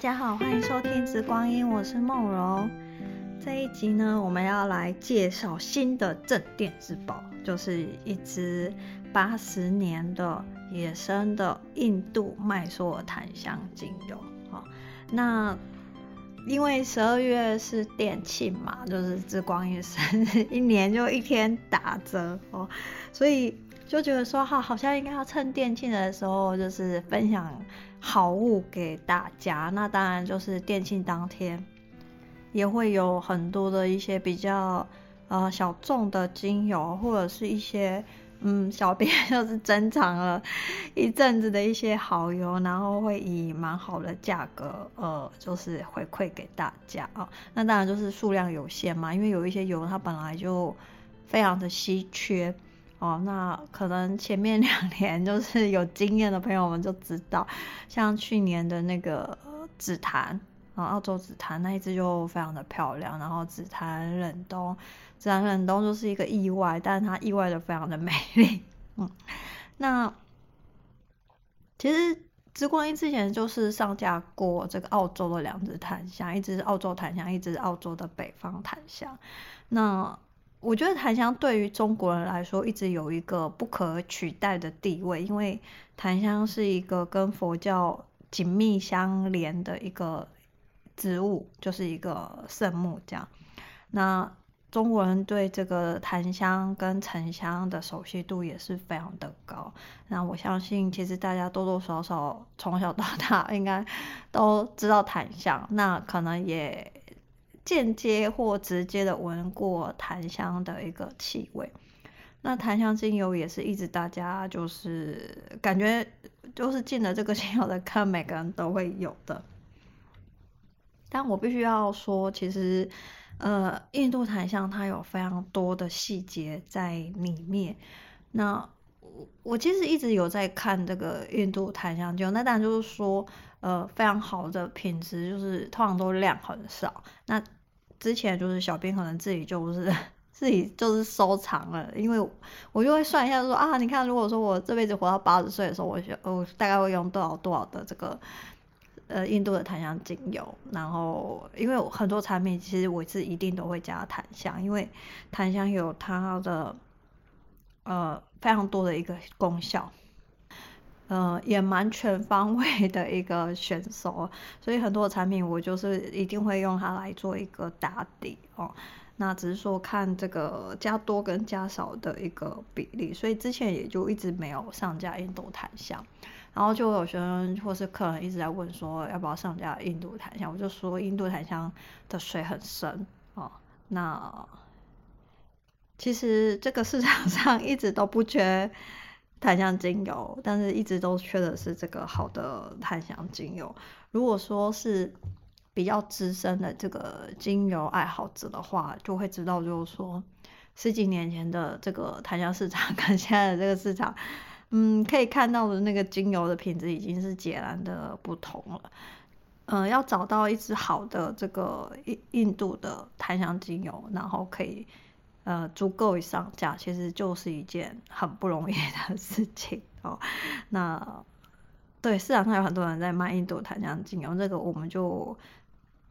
大家好，欢迎收听《之光音》，我是梦柔。这一集呢，我们要来介绍新的镇店之宝，就是一支八十年的野生的印度麦索檀香精油。好，那因为十二月是店庆嘛，就是之光阴生日，一年就一天打折哦，所以就觉得说，哈，好像应该要趁店庆的时候，就是分享。好物给大家，那当然就是店庆当天也会有很多的一些比较呃小众的精油，或者是一些嗯小编 就是珍藏了一阵子的一些好油，然后会以蛮好的价格呃就是回馈给大家啊。那当然就是数量有限嘛，因为有一些油它本来就非常的稀缺。哦，那可能前面两年就是有经验的朋友们就知道，像去年的那个紫檀啊，澳洲紫檀那一支就非常的漂亮，然后紫檀冷冬，紫檀冷冬就是一个意外，但是它意外的非常的美丽。嗯，那其实之光音之前就是上架过这个澳洲的两支檀香，一支是澳洲檀香，一支是澳洲的北方檀香。那我觉得檀香对于中国人来说一直有一个不可取代的地位，因为檀香是一个跟佛教紧密相连的一个植物，就是一个圣木这样。那中国人对这个檀香跟沉香的熟悉度也是非常的高。那我相信，其实大家多多少少从小到大 应该都知道檀香，那可能也。间接或直接的闻过檀香的一个气味，那檀香精油也是一直大家就是感觉就是进了这个精油的坑，每个人都会有的。但我必须要说，其实呃，印度檀香它有非常多的细节在里面。那我我其实一直有在看这个印度檀香精油，那当然就是说呃非常好的品质，就是通常都量很少。那之前就是小编可能自己就是 自己就是收藏了，因为我就会算一下说啊，你看如果说我这辈子活到八十岁的时候，我我大概会用多少多少的这个呃印度的檀香精油，然后因为很多产品其实我是一定都会加檀香，因为檀香有它的呃非常多的一个功效。呃，也蛮全方位的一个选手，所以很多产品我就是一定会用它来做一个打底哦。那只是说看这个加多跟加少的一个比例，所以之前也就一直没有上架印度檀香。然后就有学生或是客人一直在问说要不要上架印度檀香，我就说印度檀香的水很深哦。那其实这个市场上一直都不缺。檀香精油，但是一直都缺的是这个好的檀香精油。如果说是比较资深的这个精油爱好者的话，就会知道，就是说十几年前的这个檀香市场跟现在的这个市场，嗯，可以看到的那个精油的品质已经是截然的不同了。嗯，要找到一支好的这个印印度的檀香精油，然后可以。呃，足够以上架，其实就是一件很不容易的 事情哦。那对市场上有很多人在卖印度檀香精油，这个我们就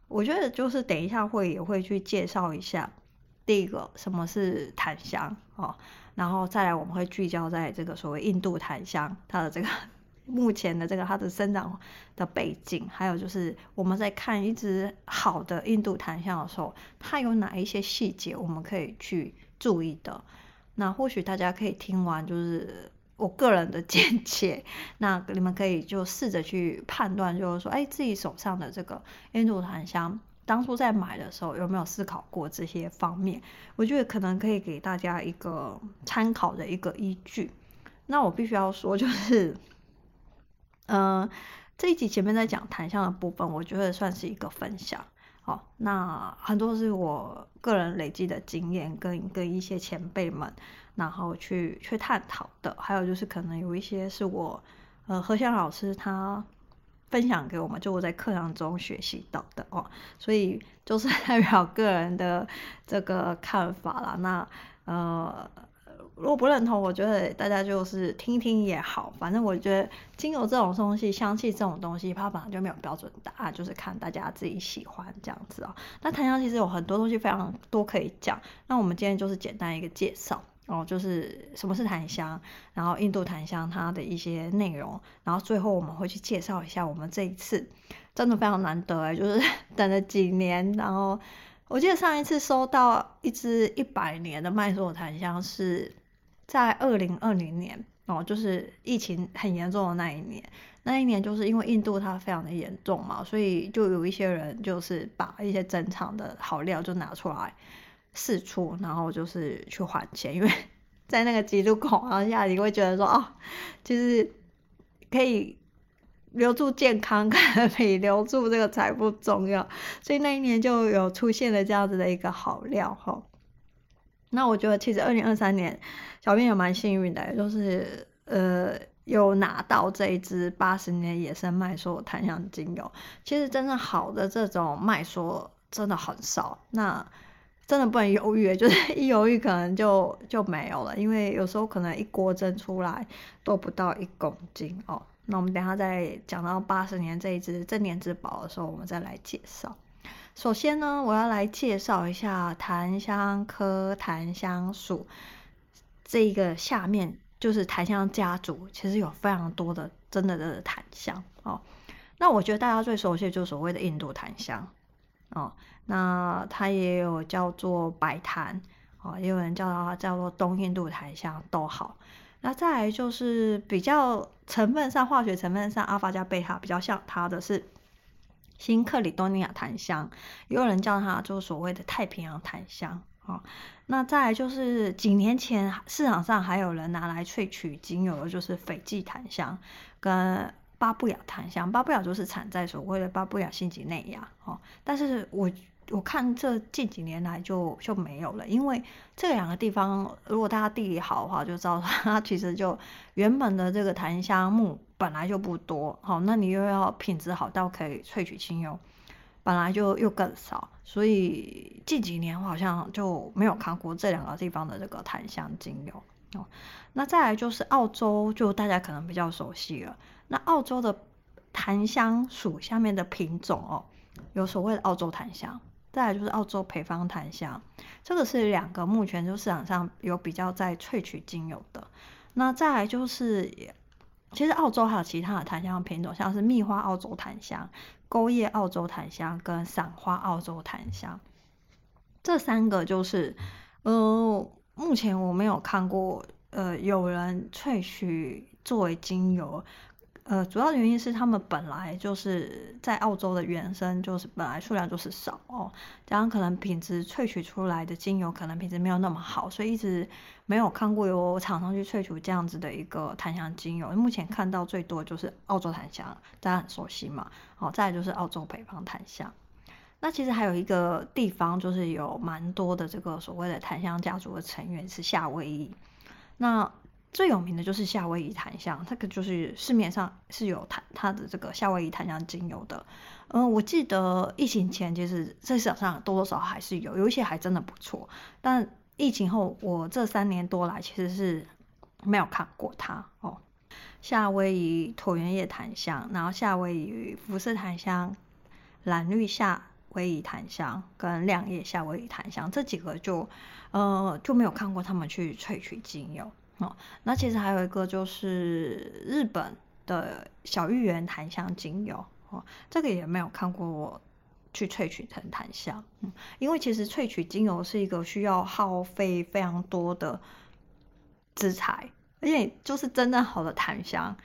我觉得就是等一下会也会去介绍一下。第一个什么是檀香哦，然后再来我们会聚焦在这个所谓印度檀香它的这个。目前的这个它的生长的背景，还有就是我们在看一只好的印度檀香的时候，它有哪一些细节我们可以去注意的？那或许大家可以听完，就是我个人的 见解，那你们可以就试着去判断，就是说，哎，自己手上的这个印度檀香，当初在买的时候有没有思考过这些方面？我觉得可能可以给大家一个参考的一个依据。那我必须要说，就是。嗯、呃，这一集前面在讲檀香的部分，我觉得算是一个分享。好，那很多是我个人累积的经验，跟跟一些前辈们，然后去去探讨的。还有就是可能有一些是我，呃，何香老师他分享给我们，就我在课堂中学习到的哦。所以就是 代表个人的这个看法啦。那呃。如果不认同，我觉得大家就是听听也好。反正我觉得精油这种东西，香气这种东西，它本来就没有标准答案，就是看大家自己喜欢这样子哦。那檀香其实有很多东西非常多可以讲。那我们今天就是简单一个介绍哦，就是什么是檀香，然后印度檀香它的一些内容，然后最后我们会去介绍一下我们这一次真的非常难得哎，就是 等了几年，然后我记得上一次收到一支一百年的麦索檀香是。在二零二零年哦，就是疫情很严重的那一年，那一年就是因为印度它非常的严重嘛，所以就有一些人就是把一些珍藏的好料就拿出来释出，然后就是去还钱，因为 在那个极度恐慌下，你会觉得说哦，就是可以留住健康，可能比留住这个财富重要，所以那一年就有出现了这样子的一个好料哈。那我觉得其实二零二三年，小编也蛮幸运的，就是呃有拿到这一支八十年野生麦索檀香精油。其实真正好的这种麦索真的很少，那真的不能犹豫，就是 一犹豫可能就就没有了，因为有时候可能一锅蒸出来都不到一公斤哦。那我们等下再讲到八十年这一支镇店之宝的时候，我们再来介绍。首先呢，我要来介绍一下檀香科檀香属这一个下面就是檀香家族，其实有非常多的真的的檀香哦。那我觉得大家最熟悉就是所谓的印度檀香哦，那它也有叫做白檀哦，也有人叫它叫做东印度檀香都好。那再来就是比较成分上，化学成分上，阿法加贝塔比较像它的是。新克里多尼亚檀香，也有人叫它就所谓的太平洋檀香啊。那再来就是几年前市场上还有人拿来萃取精油的，就是斐济檀香跟巴布亚檀香。巴布亚就是产在所谓的巴布亚新几内亚哦。但是我我看这近几年来就就没有了，因为这两个地方如果大家地理好的话，就知道它其实就原本的这个檀香木。本来就不多，好，那你又要品质好到可以萃取精油，本来就又更少，所以近几年我好像就没有看过这两个地方的这个檀香精油哦。那再来就是澳洲，就大家可能比较熟悉了。那澳洲的檀香属下面的品种哦，有所谓的澳洲檀香，再来就是澳洲配方檀香，这个是两个目前就市场上有比较在萃取精油的。那再来就是。其实澳洲还有其他的檀香品种，像是蜜花澳洲檀香、钩叶澳洲檀香跟散花澳洲檀香，这三个就是，呃，目前我没有看过，呃，有人萃取作为精油。呃，主要原因是他们本来就是在澳洲的原生，就是本来数量就是少哦，加上可能品质萃取出来的精油可能品质没有那么好，所以一直没有看过有厂商去萃取这样子的一个檀香精油。目前看到最多就是澳洲檀香，大家很熟悉嘛，哦，再就是澳洲北方檀香。那其实还有一个地方就是有蛮多的这个所谓的檀香家族的成员是夏威夷，那。最有名的就是夏威夷檀香，这个就是市面上是有檀它的这个夏威夷檀香精油的。嗯，我记得疫情前其实在市场上多多少少还是有，有一些还真的不错。但疫情后，我这三年多来其实是没有看过它哦。夏威夷椭圆叶檀香，然后夏威夷辐射檀香、蓝绿夏威夷檀香跟亮叶夏威夷檀香这几个就呃就没有看过他们去萃取精油。哦，那其实还有一个就是日本的小玉园檀香精油哦，这个也没有看过我去萃取成檀香，嗯，因为其实萃取精油是一个需要耗费非常多的资材，而且就是真正好的檀香，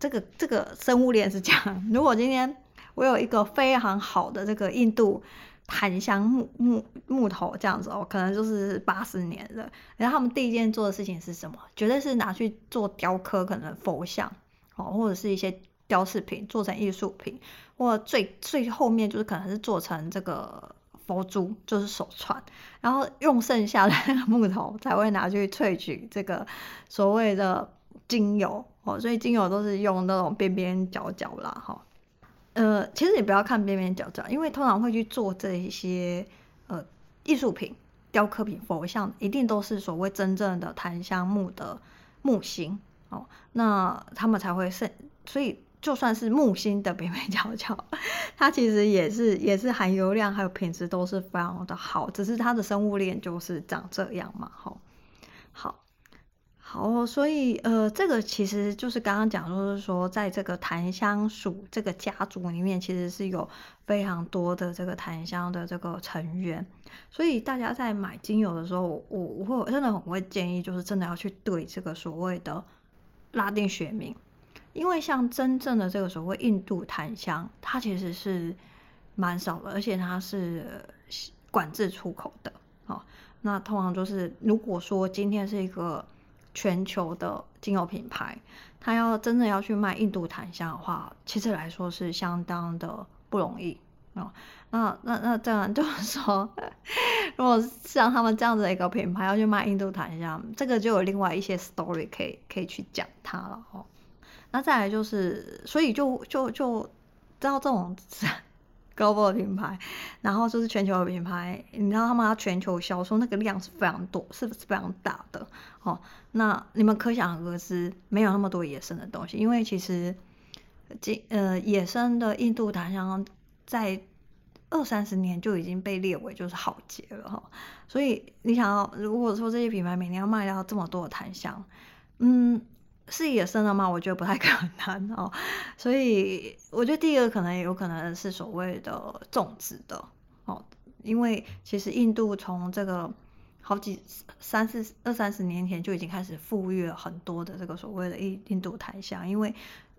这个这个生物链是这样，如果今天我有一个非常好的这个印度。檀香木木木头这样子哦，可能就是八十年的。然后他们第一件做的事情是什么？绝对是拿去做雕刻，可能佛像哦，或者是一些雕饰品，做成艺术品，或最最后面就是可能是做成这个佛珠，就是手串。然后用剩下的木头才会拿去萃取这个所谓的精油哦，所以精油都是用那种边边角角啦哈。呃，其实你不要看边边角角，因为通常会去做这一些呃艺术品雕刻品、佛像，一定都是所谓真正的檀香木的木星哦，那他们才会是，所以就算是木星的边边角角，它其实也是也是含油量还有品质都是非常的好，只是它的生物链就是长这样嘛，好，好。所以呃，这个其实就是刚刚讲，就是说，在这个檀香属这个家族里面，其实是有非常多的这个檀香的这个成员。所以大家在买精油的时候，我我会真的很会建议，就是真的要去对这个所谓的拉丁学名，因为像真正的这个所谓印度檀香，它其实是蛮少的，而且它是管制出口的。好，那通常就是如果说今天是一个全球的精油品牌，他要真正要去卖印度檀香的话，其实来说是相当的不容易啊。那那那这样就是说，如果像他们这样子一个品牌要去卖印度檀香，这个就有另外一些 story 可以可以去讲它了哦。那再来就是，所以就就就知道这种。Global 的品牌，然后就是全球的品牌，你知道他们要全球销售那个量是非常多，是不是非常大的哦？那你们可想而知，没有那么多野生的东西，因为其实，呃野生的印度檀香在二三十年就已经被列为就是好节了哈、哦。所以你想要如果说这些品牌每年要卖掉这么多的檀香，嗯。是野生的吗？我觉得不太可能哦，所以我觉得第一个可能也有可能是所谓的种植的哦，因为其实印度从这个好几三四二三十年前就已经开始富裕了很多的这个所谓的印印度檀香，因为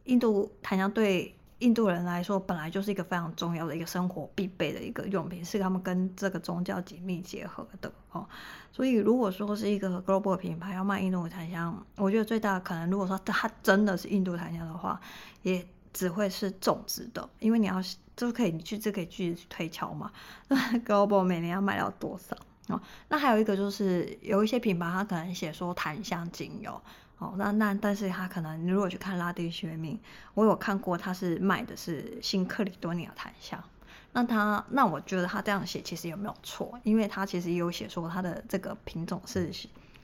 印度檀香对印度人来说本来就是一个非常重要的一个生活必备的一个用品，是他们跟这个宗教紧密结合的哦。所以如果说是一个 global 品牌要卖印度檀香，我觉得最大的可能，如果说它真的是印度檀香的话，也只会是种植的，因为你要就可以你去这可以去推敲嘛。那 global 每年要卖到多少哦？那还有一个就是有一些品牌它可能写说檀香精油。哦，那那但是他可能，你如果去看拉丁学名，我有看过，他是卖的是新克里多尼亚檀香。那他那我觉得他这样写其实有没有错？因为他其实也有写说他的这个品种是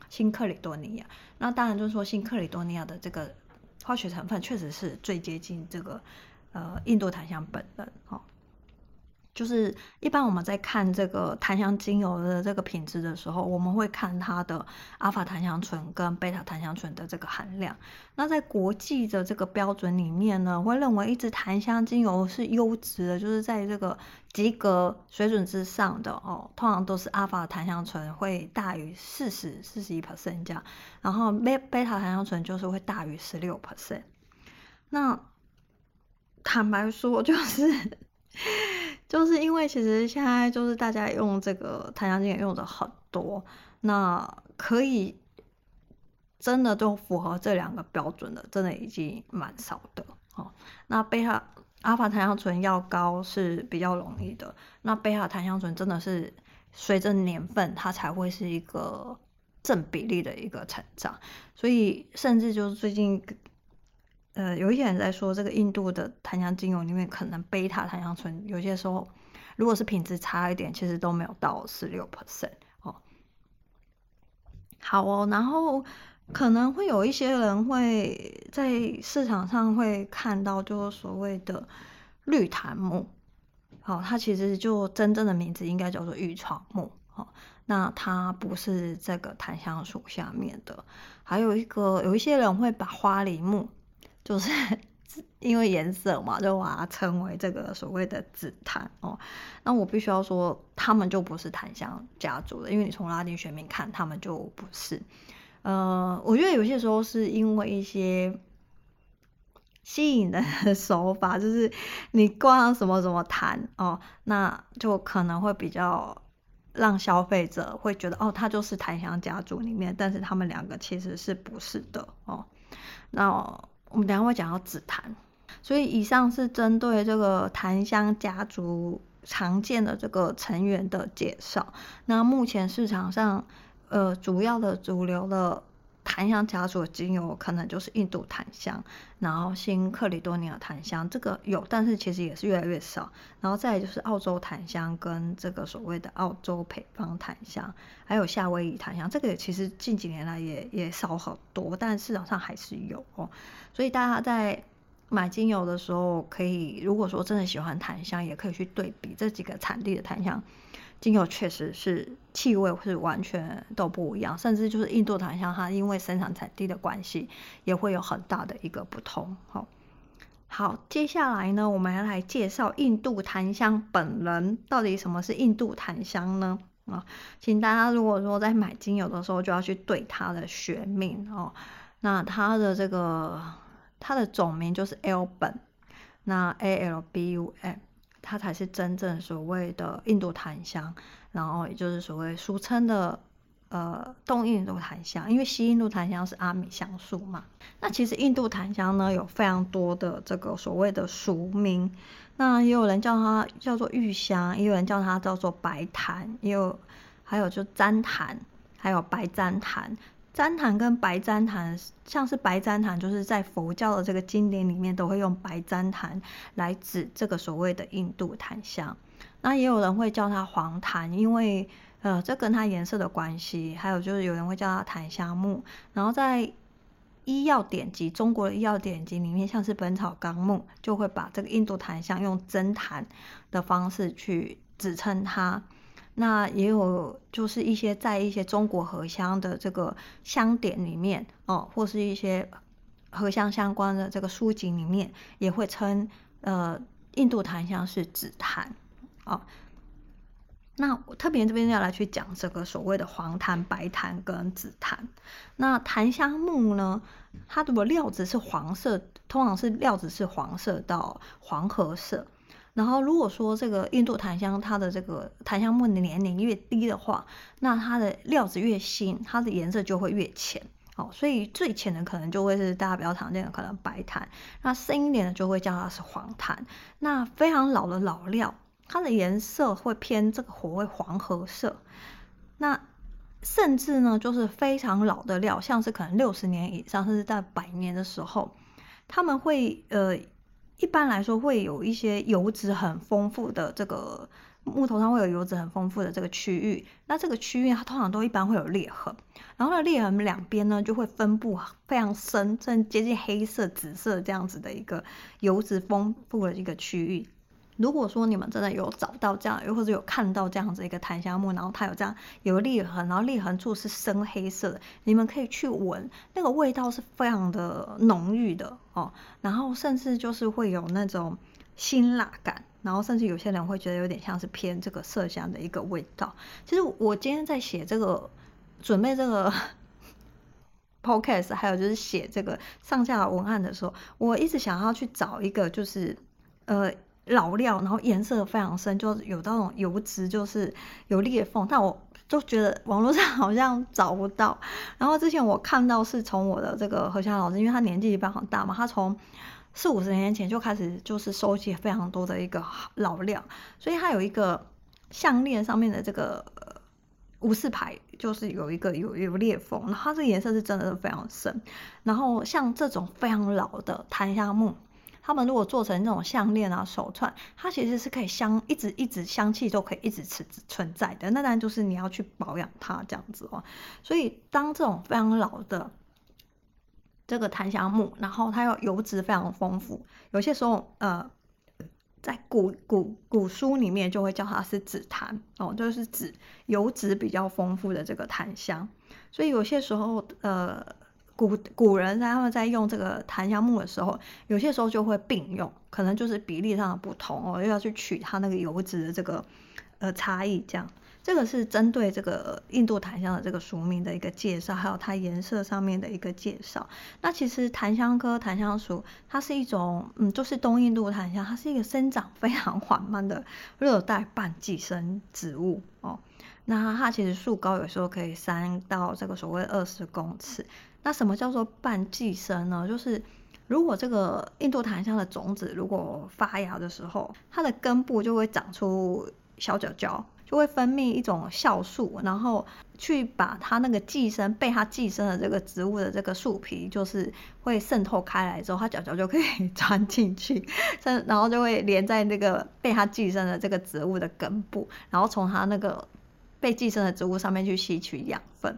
新克里多尼亚。那当然就是说新克里多尼亚的这个化学成分确实是最接近这个呃印度檀香本人。哦就是一般我们在看这个檀香精油的这个品质的时候，我们会看它的阿法檀香醇跟贝塔檀香醇的这个含量。那在国际的这个标准里面呢，会认为一支檀香精油是优质的，就是在这个及格水准之上的哦，通常都是阿法檀香醇会大于四十四十一 percent 这样，然后贝贝塔檀香醇就是会大于十六 percent。那坦白说，就是。就是因为其实现在就是大家用这个檀香精油用的很多，那可以真的都符合这两个标准的，真的已经蛮少的哦。那贝塔阿法檀香醇要高是比较容易的，那贝塔檀香醇真的是随着年份它才会是一个正比例的一个成长，所以甚至就是最近。呃，有一些人在说，这个印度的檀香精油里面可能贝塔檀香醇有些时候，如果是品质差一点，其实都没有到十六 percent 哦。好哦，然后可能会有一些人会在市场上会看到，就是所谓的绿檀木，好、哦，它其实就真正的名字应该叫做玉床木，哦，那它不是这个檀香树下面的。还有一个，有一些人会把花梨木。就是 因为颜色嘛，就把它称为这个所谓的紫檀哦。那我必须要说，他们就不是檀香家族的，因为你从拉丁学名看，他们就不是。呃，我觉得有些时候是因为一些吸引的 手法，就是你挂上什么什么檀哦，那就可能会比较让消费者会觉得哦，他就是檀香家族里面，但是他们两个其实是不是的哦。那。我们等下会讲到紫檀，所以以上是针对这个檀香家族常见的这个成员的介绍。那目前市场上，呃，主要的主流的檀香家族的精油可能就是印度檀香，然后新克里多尼亚檀香这个有，但是其实也是越来越少。然后再就是澳洲檀香跟这个所谓的澳洲配方檀香，还有夏威夷檀香，这个其实近几年来也也少很多，但市场上还是有哦。所以大家在买精油的时候，可以如果说真的喜欢檀香，也可以去对比这几个产地的檀香。精油确实是气味是完全都不一样，甚至就是印度檀香，它因为生产产地的关系，也会有很大的一个不同。好，好，接下来呢，我们要来介绍印度檀香本人，到底什么是印度檀香呢？啊，请大家如果说在买精油的时候，就要去对它的学名哦。那它的这个它的总名就是 L 本那 A L B U M。它才是真正所谓的印度檀香，然后也就是所谓俗称的呃东印度檀香，因为西印度檀香是阿米香树嘛。那其实印度檀香呢有非常多的这个所谓的俗名，那也有人叫它叫做玉香，也有人叫它叫做白檀，也有还有就旃檀，还有白旃檀。旃檀跟白旃檀，像是白旃檀，就是在佛教的这个经典里面都会用白旃檀来指这个所谓的印度檀香。那也有人会叫它黄檀，因为呃这跟它颜色的关系。还有就是有人会叫它檀香木。然后在医药典籍，中国的医药典籍里面，像是《本草纲目》，就会把这个印度檀香用真檀的方式去指称它。那也有，就是一些在一些中国合香的这个香典里面哦，或是一些合香相关的这个书籍里面，也会称呃印度檀香是紫檀哦。那我特别这边要来去讲这个所谓的黄檀、白檀跟紫檀。那檀香木呢，它的料子是黄色，通常是料子是黄色到黄褐色。然后，如果说这个印度檀香，它的这个檀香木的年龄越低的话，那它的料子越新，它的颜色就会越浅。哦，所以最浅的可能就会是大家比较常见的可能白檀，那深一点的就会叫它是黄檀。那非常老的老料，它的颜色会偏这个火会黄褐色。那甚至呢，就是非常老的料，像是可能六十年以上，甚至在百年的时候，他们会呃。一般来说，会有一些油脂很丰富的这个木头上会有油脂很丰富的这个区域，那这个区域它通常都一般会有裂痕，然后呢，裂痕两边呢就会分布非常深，甚至接近黑色、紫色这样子的一个油脂丰富的一个区域。如果说你们真的有找到这样，又或者有看到这样子一个檀香木，然后它有这样有裂痕，然后裂痕处是深黑色的，你们可以去闻，那个味道是非常的浓郁的哦。然后甚至就是会有那种辛辣感，然后甚至有些人会觉得有点像是偏这个麝香的一个味道。其实我今天在写这个准备这个 podcast，还有就是写这个上下文案的时候，我一直想要去找一个就是呃。老料，然后颜色非常深，就有那种油脂，就是有裂缝，但我就觉得网络上 好像找不到。然后之前我看到是从我的这个何香老师，因为他年纪一般很大嘛，他从四五十年前就开始就是收集非常多的一个老料，所以他有一个项链上面的这个无事牌，就是有一个有有裂缝，然后它这个颜色是真的是非常深。然后像这种非常老的檀香木。他们如果做成这种项链啊、手串，它其实是可以香，一直一直香气都可以一直存存在的。那当然就是你要去保养它这样子哦。所以当这种非常老的这个檀香木，然后它又油脂非常丰富，有些时候呃，在古古古书里面就会叫它是紫檀哦，就是指油脂比较丰富的这个檀香。所以有些时候呃。古古人在他们在用这个檀香木的时候，有些时候就会并用，可能就是比例上的不同哦，又要去取它那个油脂的这个呃差异，这样。这个是针对这个印度檀香的这个俗名的一个介绍，还有它颜色上面的一个介绍。那其实檀香科檀香属，它是一种嗯，就是东印度檀香，它是一个生长非常缓慢的热带半寄生植物哦。那它其实树高有时候可以三到这个所谓二十公尺。那什么叫做半寄生呢？就是如果这个印度檀香的种子如果发芽的时候，它的根部就会长出小角角，就会分泌一种酵素，然后去把它那个寄生被它寄生的这个植物的这个树皮，就是会渗透开来之后，它角角就可以 钻进去，然后就会连在那个被它寄生的这个植物的根部，然后从它那个被寄生的植物上面去吸取养分。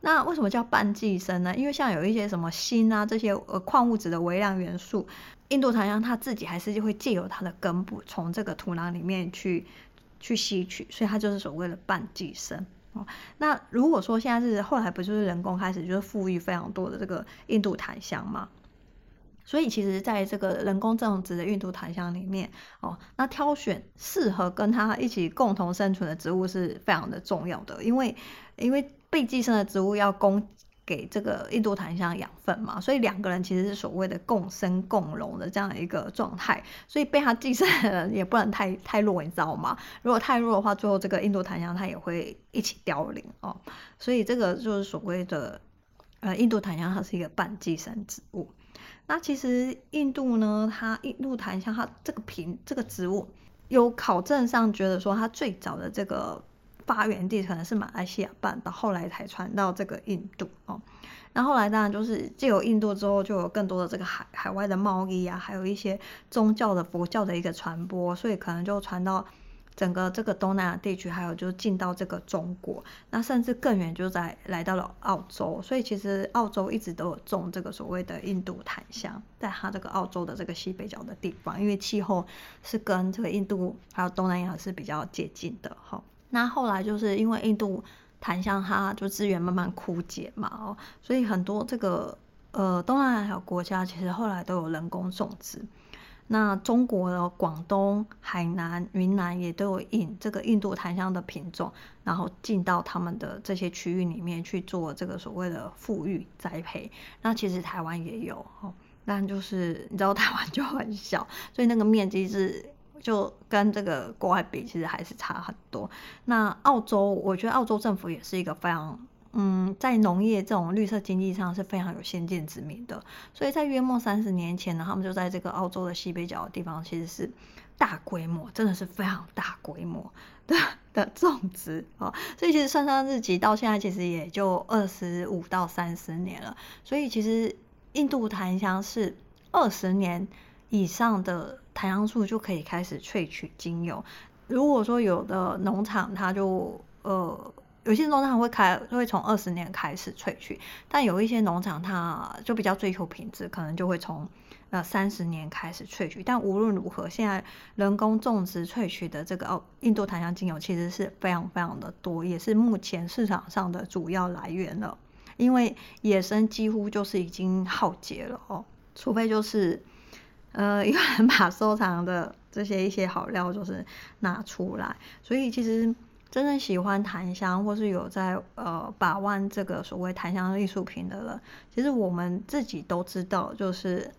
那为什么叫半寄生呢？因为像有一些什么锌啊这些呃矿物质的微量元素，印度檀香它自己还是就会借由它的根部从这个土壤里面去去吸取，所以它就是所谓的半寄生哦。那如果说现在是后来不就是人工开始就是富裕非常多的这个印度檀香嘛？所以其实在这个人工种植的印度檀香里面哦，那挑选适合跟它一起共同生存的植物是非常的重要的，因为因为。被寄生的植物要供给这个印度檀香养分嘛，所以两个人其实是所谓的共生共荣的这样一个状态。所以被它寄生的人也不能太太弱，你知道吗？如果太弱的话，最后这个印度檀香它也会一起凋零哦。所以这个就是所谓的呃印度檀香，它是一个半寄生植物。那其实印度呢，它印度檀香它这个品这个植物有考证上觉得说它最早的这个。发源地可能是马来西亚半岛，后来才传到这个印度哦。那后来当然就是借由印度之后，就有更多的这个海海外的贸易啊，还有一些宗教的佛教的一个传播，所以可能就传到整个这个东南亚地区，还有就进到这个中国，那甚至更远就在来到了澳洲。所以其实澳洲一直都有种这个所谓的印度檀香，在它这个澳洲的这个西北角的地方，因为气候是跟这个印度还有东南亚是比较接近的哈。那后来就是因为印度檀香它就资源慢慢枯竭嘛，哦，所以很多这个呃东南亚国家其实后来都有人工种植。那中国的广东、海南、云南也都有引这个印度檀香的品种，然后进到他们的这些区域里面去做这个所谓的复育栽培。那其实台湾也有哦，但就是你知道台湾就很小，所以那个面积是。就跟这个国外比，其实还是差很多。那澳洲，我觉得澳洲政府也是一个非常，嗯，在农业这种绿色经济上是非常有先见之明的。所以在约莫三十年前呢，他们就在这个澳洲的西北角的地方，其实是大规模，真的是非常大规模的的种植啊。所以其实算上日籍到现在，其实也就二十五到三十年了。所以其实印度檀香是二十年以上的。檀香树就可以开始萃取精油。如果说有的农场，它就呃，有些农场会开，会从二十年开始萃取，但有一些农场它就比较追求品质，可能就会从呃三十年开始萃取。但无论如何，现在人工种植萃取的这个哦，印度檀香精油其实是非常非常的多，也是目前市场上的主要来源了。因为野生几乎就是已经耗竭了哦，除非就是。呃，有人把收藏的这些一些好料就是拿出来，所以其实真正喜欢檀香或是有在呃把玩这个所谓檀香艺术品的人，其实我们自己都知道，就是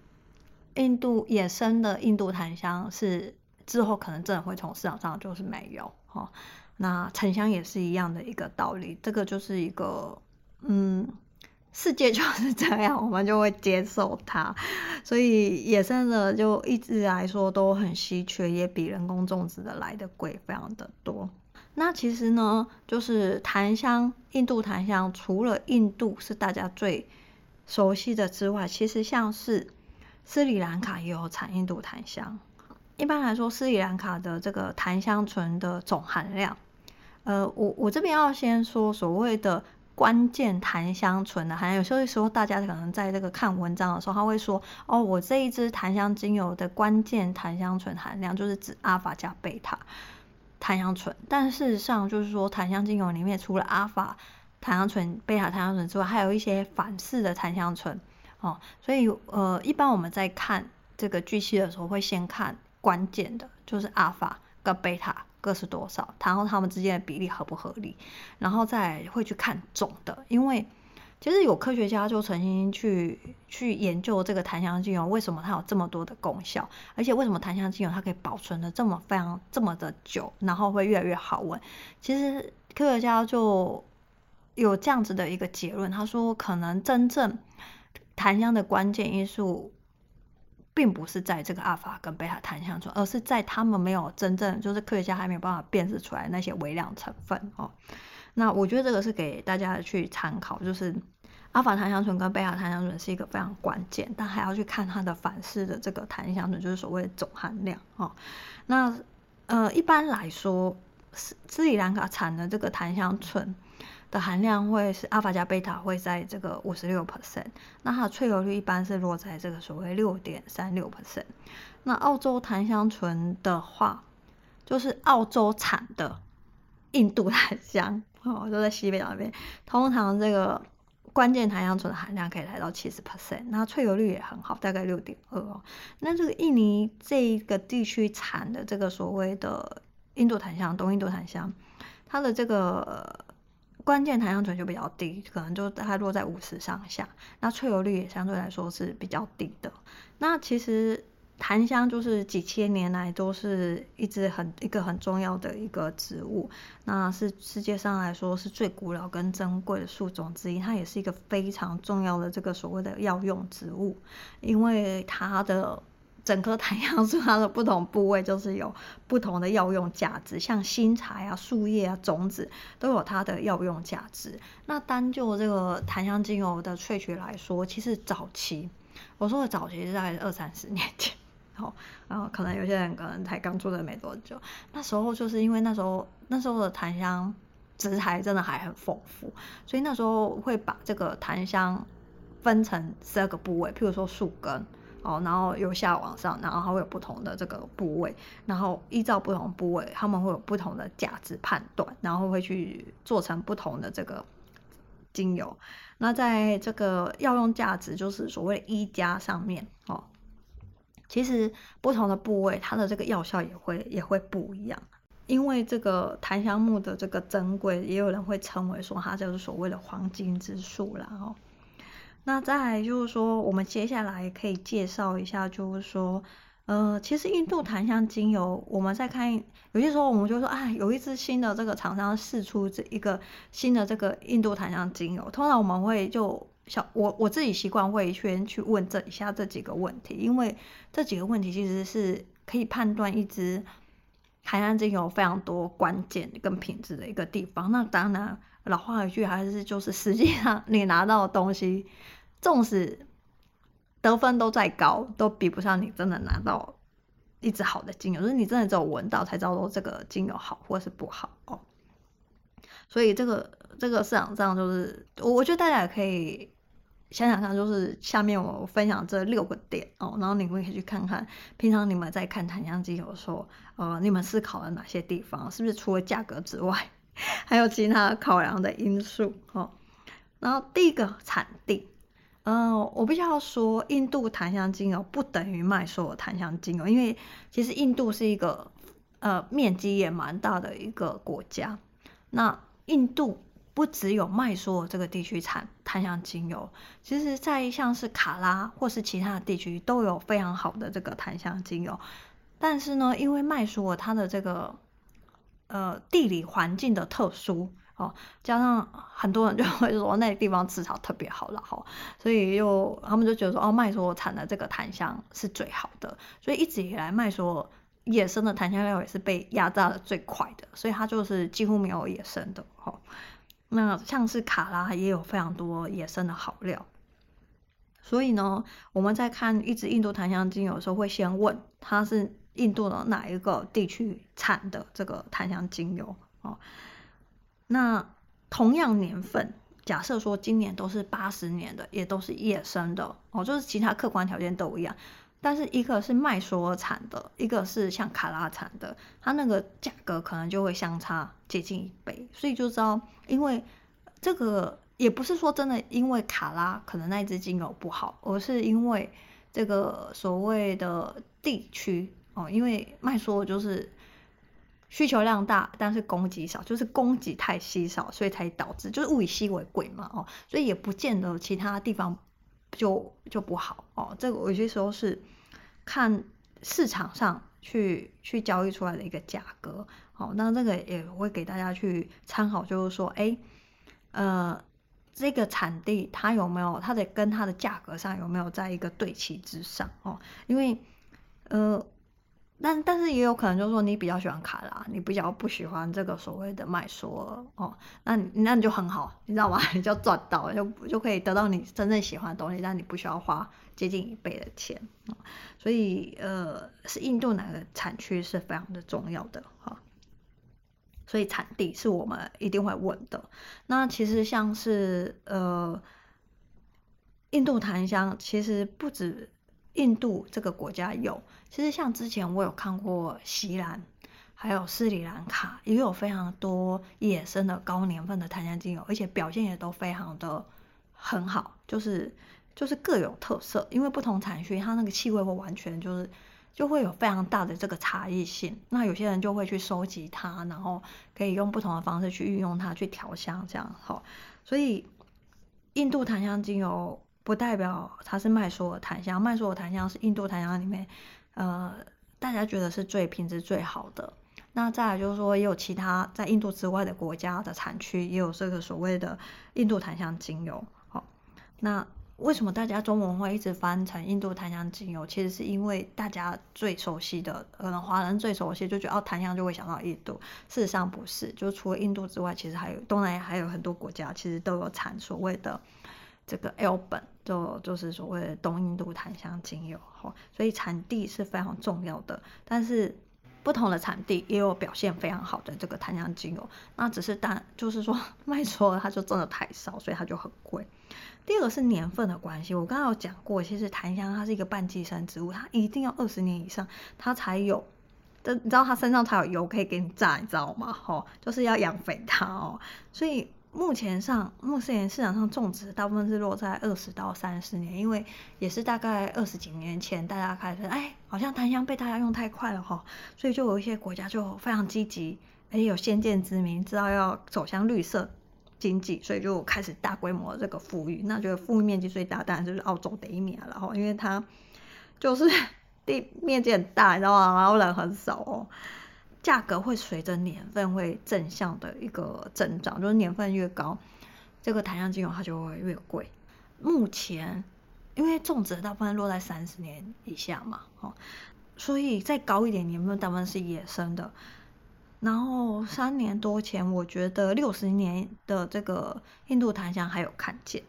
印度野生的印度檀香是之后可能真的会从市场上就是没有哈，那沉香也是一样的一个道理，这个就是一个嗯。世界就是这样，我们就会接受它。所以野生的就一直来说都很稀缺，也比人工种植的来的贵，非常的多。那其实呢，就是檀香，印度檀香，除了印度是大家最熟悉的之外，其实像是斯里兰卡也有产印度檀香。一般来说，斯里兰卡的这个檀香醇的总含量，呃，我我这边要先说所谓的。关键檀香醇的含量，有时候大家可能在这个看文章的时候，他会说哦，我这一支檀香精油的关键檀香醇含量就是指阿法加贝塔檀香醇。但事实上就是说，檀香精油里面除了阿法檀香醇、贝塔檀香醇之外，还有一些反式的檀香醇哦。所以呃，一般我们在看这个巨细的时候，会先看关键的，就是阿法跟贝塔。各是多少？然后它们之间的比例合不合理？然后再会去看总的，因为其实有科学家就曾经去去研究这个檀香精油为什么它有这么多的功效，而且为什么檀香精油它可以保存的这么非常这么的久，然后会越来越好闻。其实科学家就有这样子的一个结论，他说可能真正檀香的关键因素。并不是在这个阿尔法跟贝塔檀香醇，而是在他们没有真正就是科学家还没有办法辨识出来那些微量成分哦。那我觉得这个是给大家去参考，就是阿尔法檀香醇跟贝塔檀香醇是一个非常关键，但还要去看它的反式的这个檀香醇，就是所谓的总含量哦。那呃，一般来说，斯斯里兰卡产的这个檀香醇的含量会是阿尔法加贝塔会在这个五十六 percent，那它的萃油率一般是落在这个所谓六点三六 percent。那澳洲檀香醇的话，就是澳洲产的印度檀香哦，就在西北那边，通常这个关键檀香醇的含量可以来到七十 percent，那萃油率也很好，大概六点二哦。那这个印尼这一个地区产的这个所谓的印度檀香，东印度檀香，它的这个。关键檀香醇就比较低，可能就大概落在五十上下。那萃油率也相对来说是比较低的。那其实檀香就是几千年来都是一直很一个很重要的一个植物，那是世界上来说是最古老跟珍贵的树种之一。它也是一个非常重要的这个所谓的药用植物，因为它的。整颗檀香树它的不同部位就是有不同的药用价值，像新材啊、树叶啊、种子都有它的药用价值。那单就这个檀香精油的萃取来说，其实早期我说的早期是在二三十年前，好，然后可能有些人可能才刚做的没多久，那时候就是因为那时候那时候的檀香植材真的还很丰富，所以那时候会把这个檀香分成十二个部位，譬如说树根。哦，然后由下往上，然后它会有不同的这个部位，然后依照不同部位，他们会有不同的价值判断，然后会去做成不同的这个精油。那在这个药用价值，就是所谓一加上面哦，其实不同的部位，它的这个药效也会也会不一样。因为这个檀香木的这个珍贵，也有人会称为说它就是所谓的黄金之树啦哦。那再来就是说，我们接下来可以介绍一下，就是说，呃，其实印度檀香精油，我们在看，有些时候我们就说，啊，有一支新的这个厂商试出这一个新的这个印度檀香精油，通常我们会就小我我自己习惯会先去问这一下这几个问题，因为这几个问题其实是可以判断一支檀香精油非常多关键跟品质的一个地方。那当然，老话一句，还是就是实际上你拿到的东西。纵使得分都再高，都比不上你真的拿到一支好的精油，就是你真的只有闻到才知道说这个精油好或是不好哦。所以这个这个市场上就是，我我觉得大家也可以想想看，就是下面我分享这六个点哦，然后你们可以去看看，平常你们在看檀香精油的时候，呃，你们思考了哪些地方？是不是除了价格之外，还有其他考量的因素哦？然后第一个产地。嗯、我必须要说，印度檀香精油不等于卖所有檀香精油，因为其实印度是一个呃面积也蛮大的一个国家。那印度不只有麦索这个地区产檀香精油，其实在像是卡拉或是其他地区都有非常好的这个檀香精油。但是呢，因为麦索它的这个呃地理环境的特殊。哦，加上很多人就会说那个地方磁场特别好了哈，所以又他们就觉得说哦，麦所产的这个檀香是最好的，所以一直以来麦所野生的檀香料也是被压榨的最快的，所以它就是几乎没有野生的哈。那像是卡拉也有非常多野生的好料，所以呢，我们在看一支印度檀香精油的时候，会先问它是印度的哪一个地区产的这个檀香精油哦。那同样年份，假设说今年都是八十年的，也都是野生的哦，就是其他客观条件都一样，但是一个是麦索尔产的，一个是像卡拉产的，它那个价格可能就会相差接近一倍，所以就知道，因为这个也不是说真的，因为卡拉可能那支精油不好，而是因为这个所谓的地区哦，因为麦索尔就是。需求量大，但是供给少，就是供给太稀少，所以才导致就是物以稀为贵嘛，哦，所以也不见得其他地方就就不好哦。这个有些时候是看市场上去去交易出来的一个价格，好，那这个也会给大家去参考，就是说，哎，呃，这个产地它有没有它的跟它的价格上有没有在一个对齐之上哦？因为呃。但但是也有可能就是说你比较喜欢卡拉，你比较不喜欢这个所谓的麦索哦，那你那你就很好，你知道吗？你就赚到，就就可以得到你真正喜欢的东西，但你不需要花接近一倍的钱，哦，所以呃，是印度哪个产区是非常的重要的哈，所以产地是我们一定会问的。那其实像是呃，印度檀香其实不止。印度这个国家有，其实像之前我有看过锡兰，还有斯里兰卡，也有非常多野生的高年份的檀香精油，而且表现也都非常的很好，就是就是各有特色，因为不同产区它那个气味会完全就是就会有非常大的这个差异性。那有些人就会去收集它，然后可以用不同的方式去运用它去调香，这样好。所以印度檀香精油。不代表它是麦索尔檀香，麦索尔檀香是印度檀香里面，呃，大家觉得是最品质最好的。那再来就是说，也有其他在印度之外的国家的产区也有这个所谓的印度檀香精油。好，那为什么大家中文会一直翻成印度檀香精油？其实是因为大家最熟悉的，可能华人最熟悉，就觉得哦，檀香就会想到印度。事实上不是，就除了印度之外，其实还有东南亚还有很多国家，其实都有产所谓的。这个 L 本就就是所谓的东印度檀香精油哈，所以产地是非常重要的。但是不同的产地也有表现非常好的这个檀香精油，那只是但就是说 卖出了它就真的太少，所以它就很贵。第二个是年份的关系，我刚刚有讲过，其实檀香它是一个半寄生植物，它一定要二十年以上它才有，这你知道它身上才有油可以给你榨，你知道吗？吼，就是要养肥它哦，所以。目前上，目前市场上种植大部分是落在二十到三十年，因为也是大概二十几年前，大家开始哎，好像檀香被大家用太快了哈，所以就有一些国家就非常积极，而且，有先见之明，知道要走向绿色经济，所以就开始大规模的这个复育。那觉得复育面积最大当然就是澳洲北面了哈，因为它就是 地面积很大，你知道吗？然后人很少哦。价格会随着年份会正向的一个增长，就是年份越高，这个檀香精油它就会越贵。目前因为种植大部分落在三十年以下嘛，哦，所以再高一点年份大部分是野生的。然后三年多前，我觉得六十年的这个印度檀香还有看见，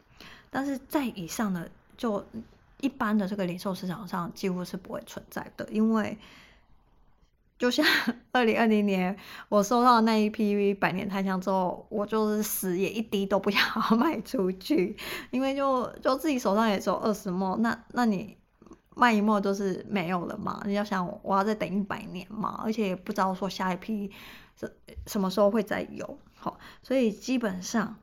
但是在以上的就一般的这个零售市场上几乎是不会存在的，因为。就像 二零二零年我收到那一批百年檀香之后，我就是死也一滴都不想要 卖出去，因为就就自己手上也只有二十墨，那那你卖一墨就是没有了嘛？你要想我要再等一百年嘛，而且也不知道说下一批什什么时候会再有，好，所以基本上。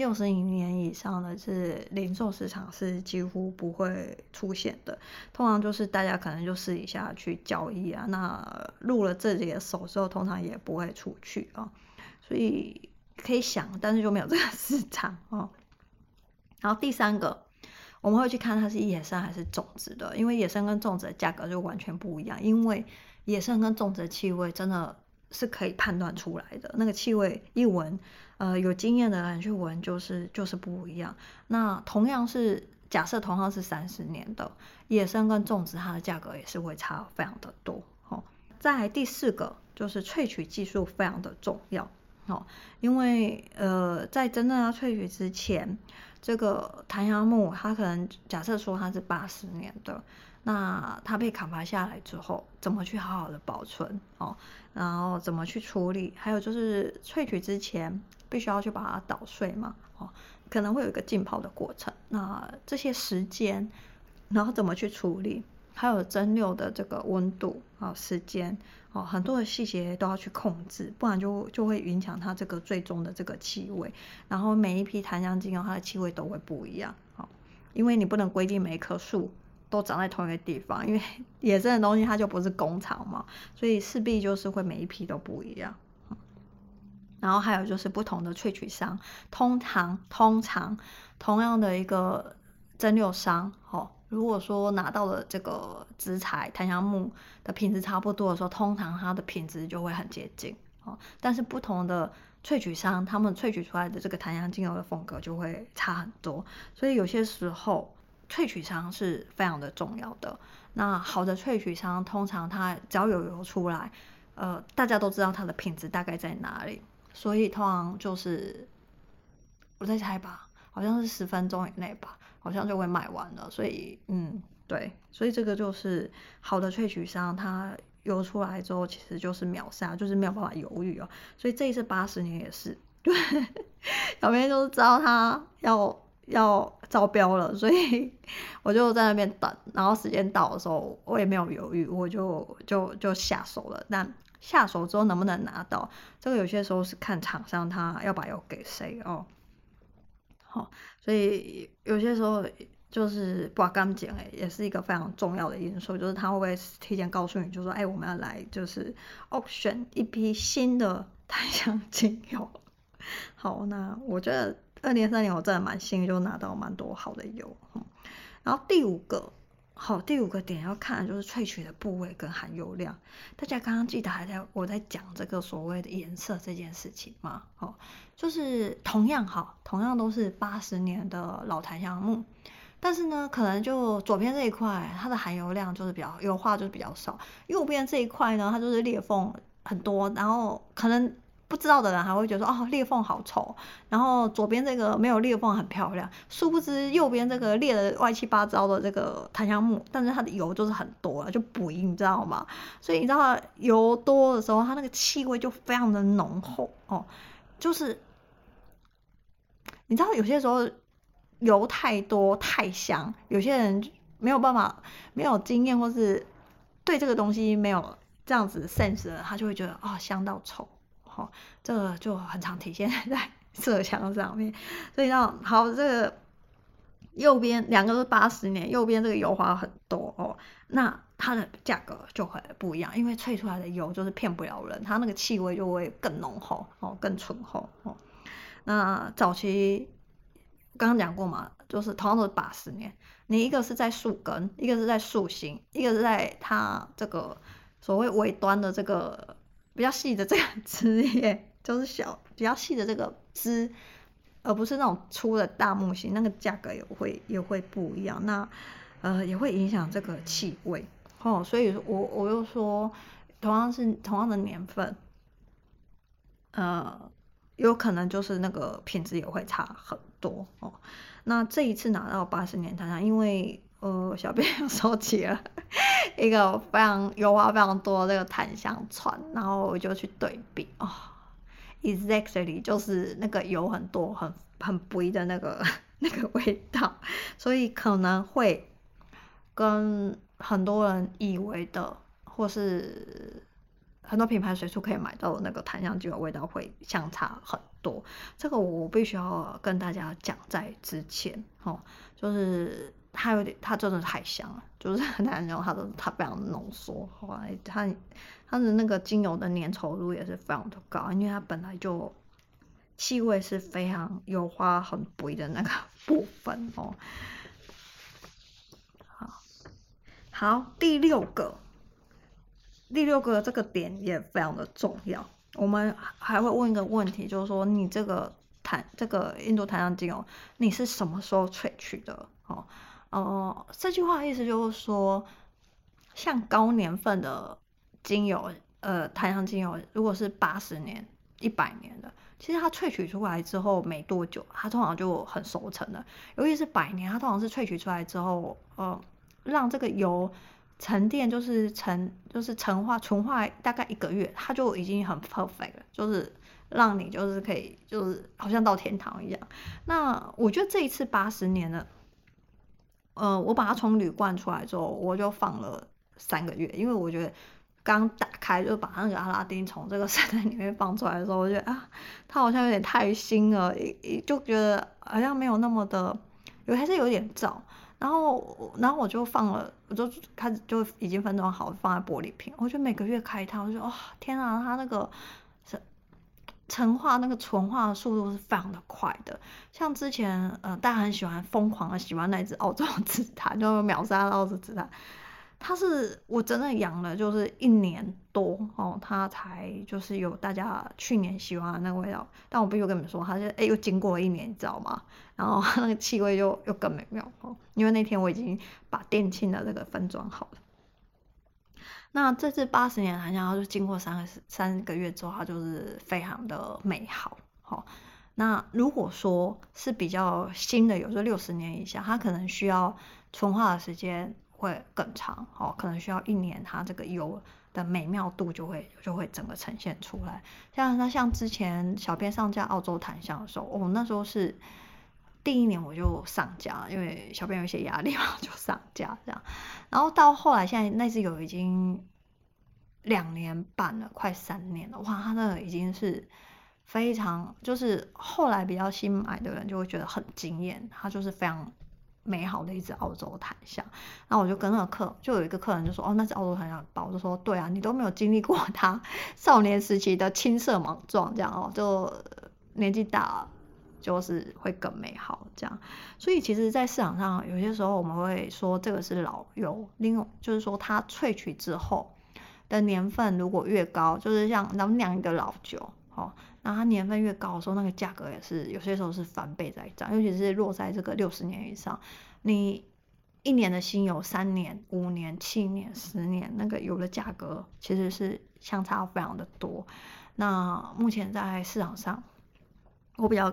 六十一年以上的是零售市场是几乎不会出现的，通常就是大家可能就私底下去交易啊，那入了自己的手之后，通常也不会出去啊，所以可以想，但是就没有这个市场啊。然后第三个，我们会去看它是野生还是种植的，因为野生跟种植的价格就完全不一样，因为野生跟种植的气味真的。是可以判断出来的，那个气味一闻，呃，有经验的人去闻就是就是不一样。那同样是假设同样是三十年的野生跟种植，它的价格也是会差非常的多。哦，再第四个就是萃取技术非常的重要。哦，因为呃，在真正要萃取之前，这个檀香木它可能假设说它是八十年的。那它被砍伐下来之后，怎么去好好的保存哦？然后怎么去处理？还有就是萃取之前，必须要去把它捣碎嘛，哦，可能会有一个浸泡的过程。那这些时间，然后怎么去处理？还有蒸馏的这个温度啊、时间哦，很多的细节都要去控制，不然就就会影响它这个最终的这个气味。然后每一批檀香精油，它的气味都会不一样，哦，因为你不能规定每一棵树。都长在同一个地方，因为 野生的东西它就不是工厂嘛，所以势必就是会每一批都不一样。然后还有就是不同的萃取商，通常通常同样的一个蒸馏商，哦，如果说拿到了这个植材檀香木的品质差不多的时候，通常它的品质就会很接近。哦，但是不同的萃取商他们萃取出来的这个檀香精油的风格就会差很多，所以有些时候萃取商是非常的重要的。那好的萃取商通常它只要有油出来，呃，大家都知道它的品质大概在哪里，所以通常就是我在猜吧，好像是十分钟以内吧，好像就会卖完了。所以嗯，对，所以这个就是好的萃取商它。邮出来之后，其实就是秒杀，就是没有办法犹豫哦。所以这一次八十年也是，对，小编就是知道他要要招标了，所以我就在那边等。然后时间到的时候，我也没有犹豫，我就就就下手了。但下手之后能不能拿到，这个有些时候是看厂商他要把油给谁哦。好，所以有些时候。就是刮干净哎，也是一个非常重要的因素。就是他会不会提前告诉你，就说哎，我们要来就是 option 一批新的檀香精油。好，那我觉得二零二三年我真的蛮幸运，就拿到蛮多好的油。然后第五个，好，第五个点要看的就是萃取的部位跟含油量。大家刚刚记得还在我在讲这个所谓的颜色这件事情吗？好，就是同样好，同样都是八十年的老檀香木。但是呢，可能就左边这一块，它的含油量就是比较油化，就是比较少；右边这一块呢，它就是裂缝很多，然后可能不知道的人还会觉得说，哦，裂缝好丑。然后左边这个没有裂缝很漂亮，殊不知右边这个裂的歪七八糟的这个檀香木，但是它的油就是很多了，就补，你知道吗？所以你知道油多的时候，它那个气味就非常的浓厚哦，就是你知道有些时候。油太多太香，有些人没有办法，没有经验，或是对这个东西没有这样子 sense 的，他就会觉得啊、哦、香到丑，好、哦，这个就很常体现在 色香上面。所以呢，好，这个右边两个都是八十年，右边这个油花很多哦，那它的价格就会不一样，因为萃出来的油就是骗不了人，它那个气味就会更浓厚哦，更醇厚哦。那早期。刚刚讲过嘛，就是同样都是八十年，你一个是在树根，一个是在树心，一个是在它这个所谓尾端的这个比较细的这个 枝叶，就是小比较细的这个枝，而不是那种粗的大木型，那个价格也会也会不一样，那呃也会影响这个气味哦，所以我我又说，同样是同样的年份，呃。有可能就是那个品质也会差很多哦。那这一次拿到八十年檀香，因为呃小编 收集了一个非常油花非常多的这个檀香串，然后我就去对比哦，exactly 就是那个油很多很很肥的那个 那个味道，所以可能会跟很多人以为的或是。很多品牌随处可以买到的那个檀香精油味道会相差很多，这个我必须要跟大家讲在之前哦，就是它有点，它真的是太香了，就是很难用它的它非常浓缩，后来它它的那个精油的粘稠度也是非常的高，因为它本来就气味是非常油花很肥的那个部分哦。好，好，第六个。第六个这个点也非常的重要，我们还会问一个问题，就是说你这个檀这个印度檀香精油，你是什么时候萃取的？哦，哦，这句话的意思就是说，像高年份的精油，呃，檀香精油，如果是八十年、一百年的，其实它萃取出来之后没多久，它通常就很熟成了。尤其是百年，它通常是萃取出来之后，呃，让这个油。沉淀就是沉，就是陈化、纯化大概一个月，它就已经很 perfect 了，就是让你就是可以，就是好像到天堂一样。那我觉得这一次八十年了，呃，我把它从铝罐出来之后，我就放了三个月，因为我觉得刚打开就把那个阿拉丁从这个 圣诞里面放出来的时候，我觉得啊，它好像有点太新了，一一就觉得好像没有那么的，有还是有点燥。然后，然后我就放了，我就开始就已经分装好，放在玻璃瓶。我就每个月开它，我就说，哇、哦，天啊，它那个陈化那个纯化的速度是非常的快的。像之前，呃，大家很喜欢疯狂的喜欢那只澳洲紫檀，就秒杀澳洲紫檀。它是我真的养了就是一年多哦，它才就是有大家去年喜欢的那个味道。但我必须跟你们说，它是哎又经过了一年，你知道吗？然后它 那个气味就又更美妙哦，因为那天我已经把店庆的这个分装好了。那这支八十年檀香，它就经过三个三个月之后，它就是非常的美好。好，那如果说是比较新的，有时候六十年以下，它可能需要纯化的时间会更长。好，可能需要一年，它这个油的美妙度就会就会整个呈现出来。像那像之前小编上架澳洲檀香的时候，我、哦、那时候是第一年我就上架，因为小编有一些压力嘛，就上架这样。然后到后来，现在那只狗已经两年半了，快三年了，哇，它那已经是。非常就是后来比较新买的人就会觉得很惊艳，它就是非常美好的一只澳洲檀香。那我就跟那个客，就有一个客人就说：“哦，那只澳洲檀香包。”我就说：“对啊，你都没有经历过他 少年时期的青涩莽撞，这样哦，就年纪大了就是会更美好这样。所以其实，在市场上有些时候我们会说这个是老油，另外就是说它萃取之后的年份如果越高，就是像咱们酿一个老酒，哦。”那它年份越高的时候，那个价格也是有些时候是翻倍在涨，尤其是落在这个六十年以上，你一年的新油，三年、五年、七年、十年，那个油的价格其实是相差非常的多。那目前在市场上，我比较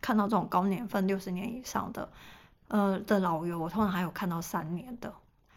看到这种高年份六十年以上的，呃的老油，我通常还有看到三年的。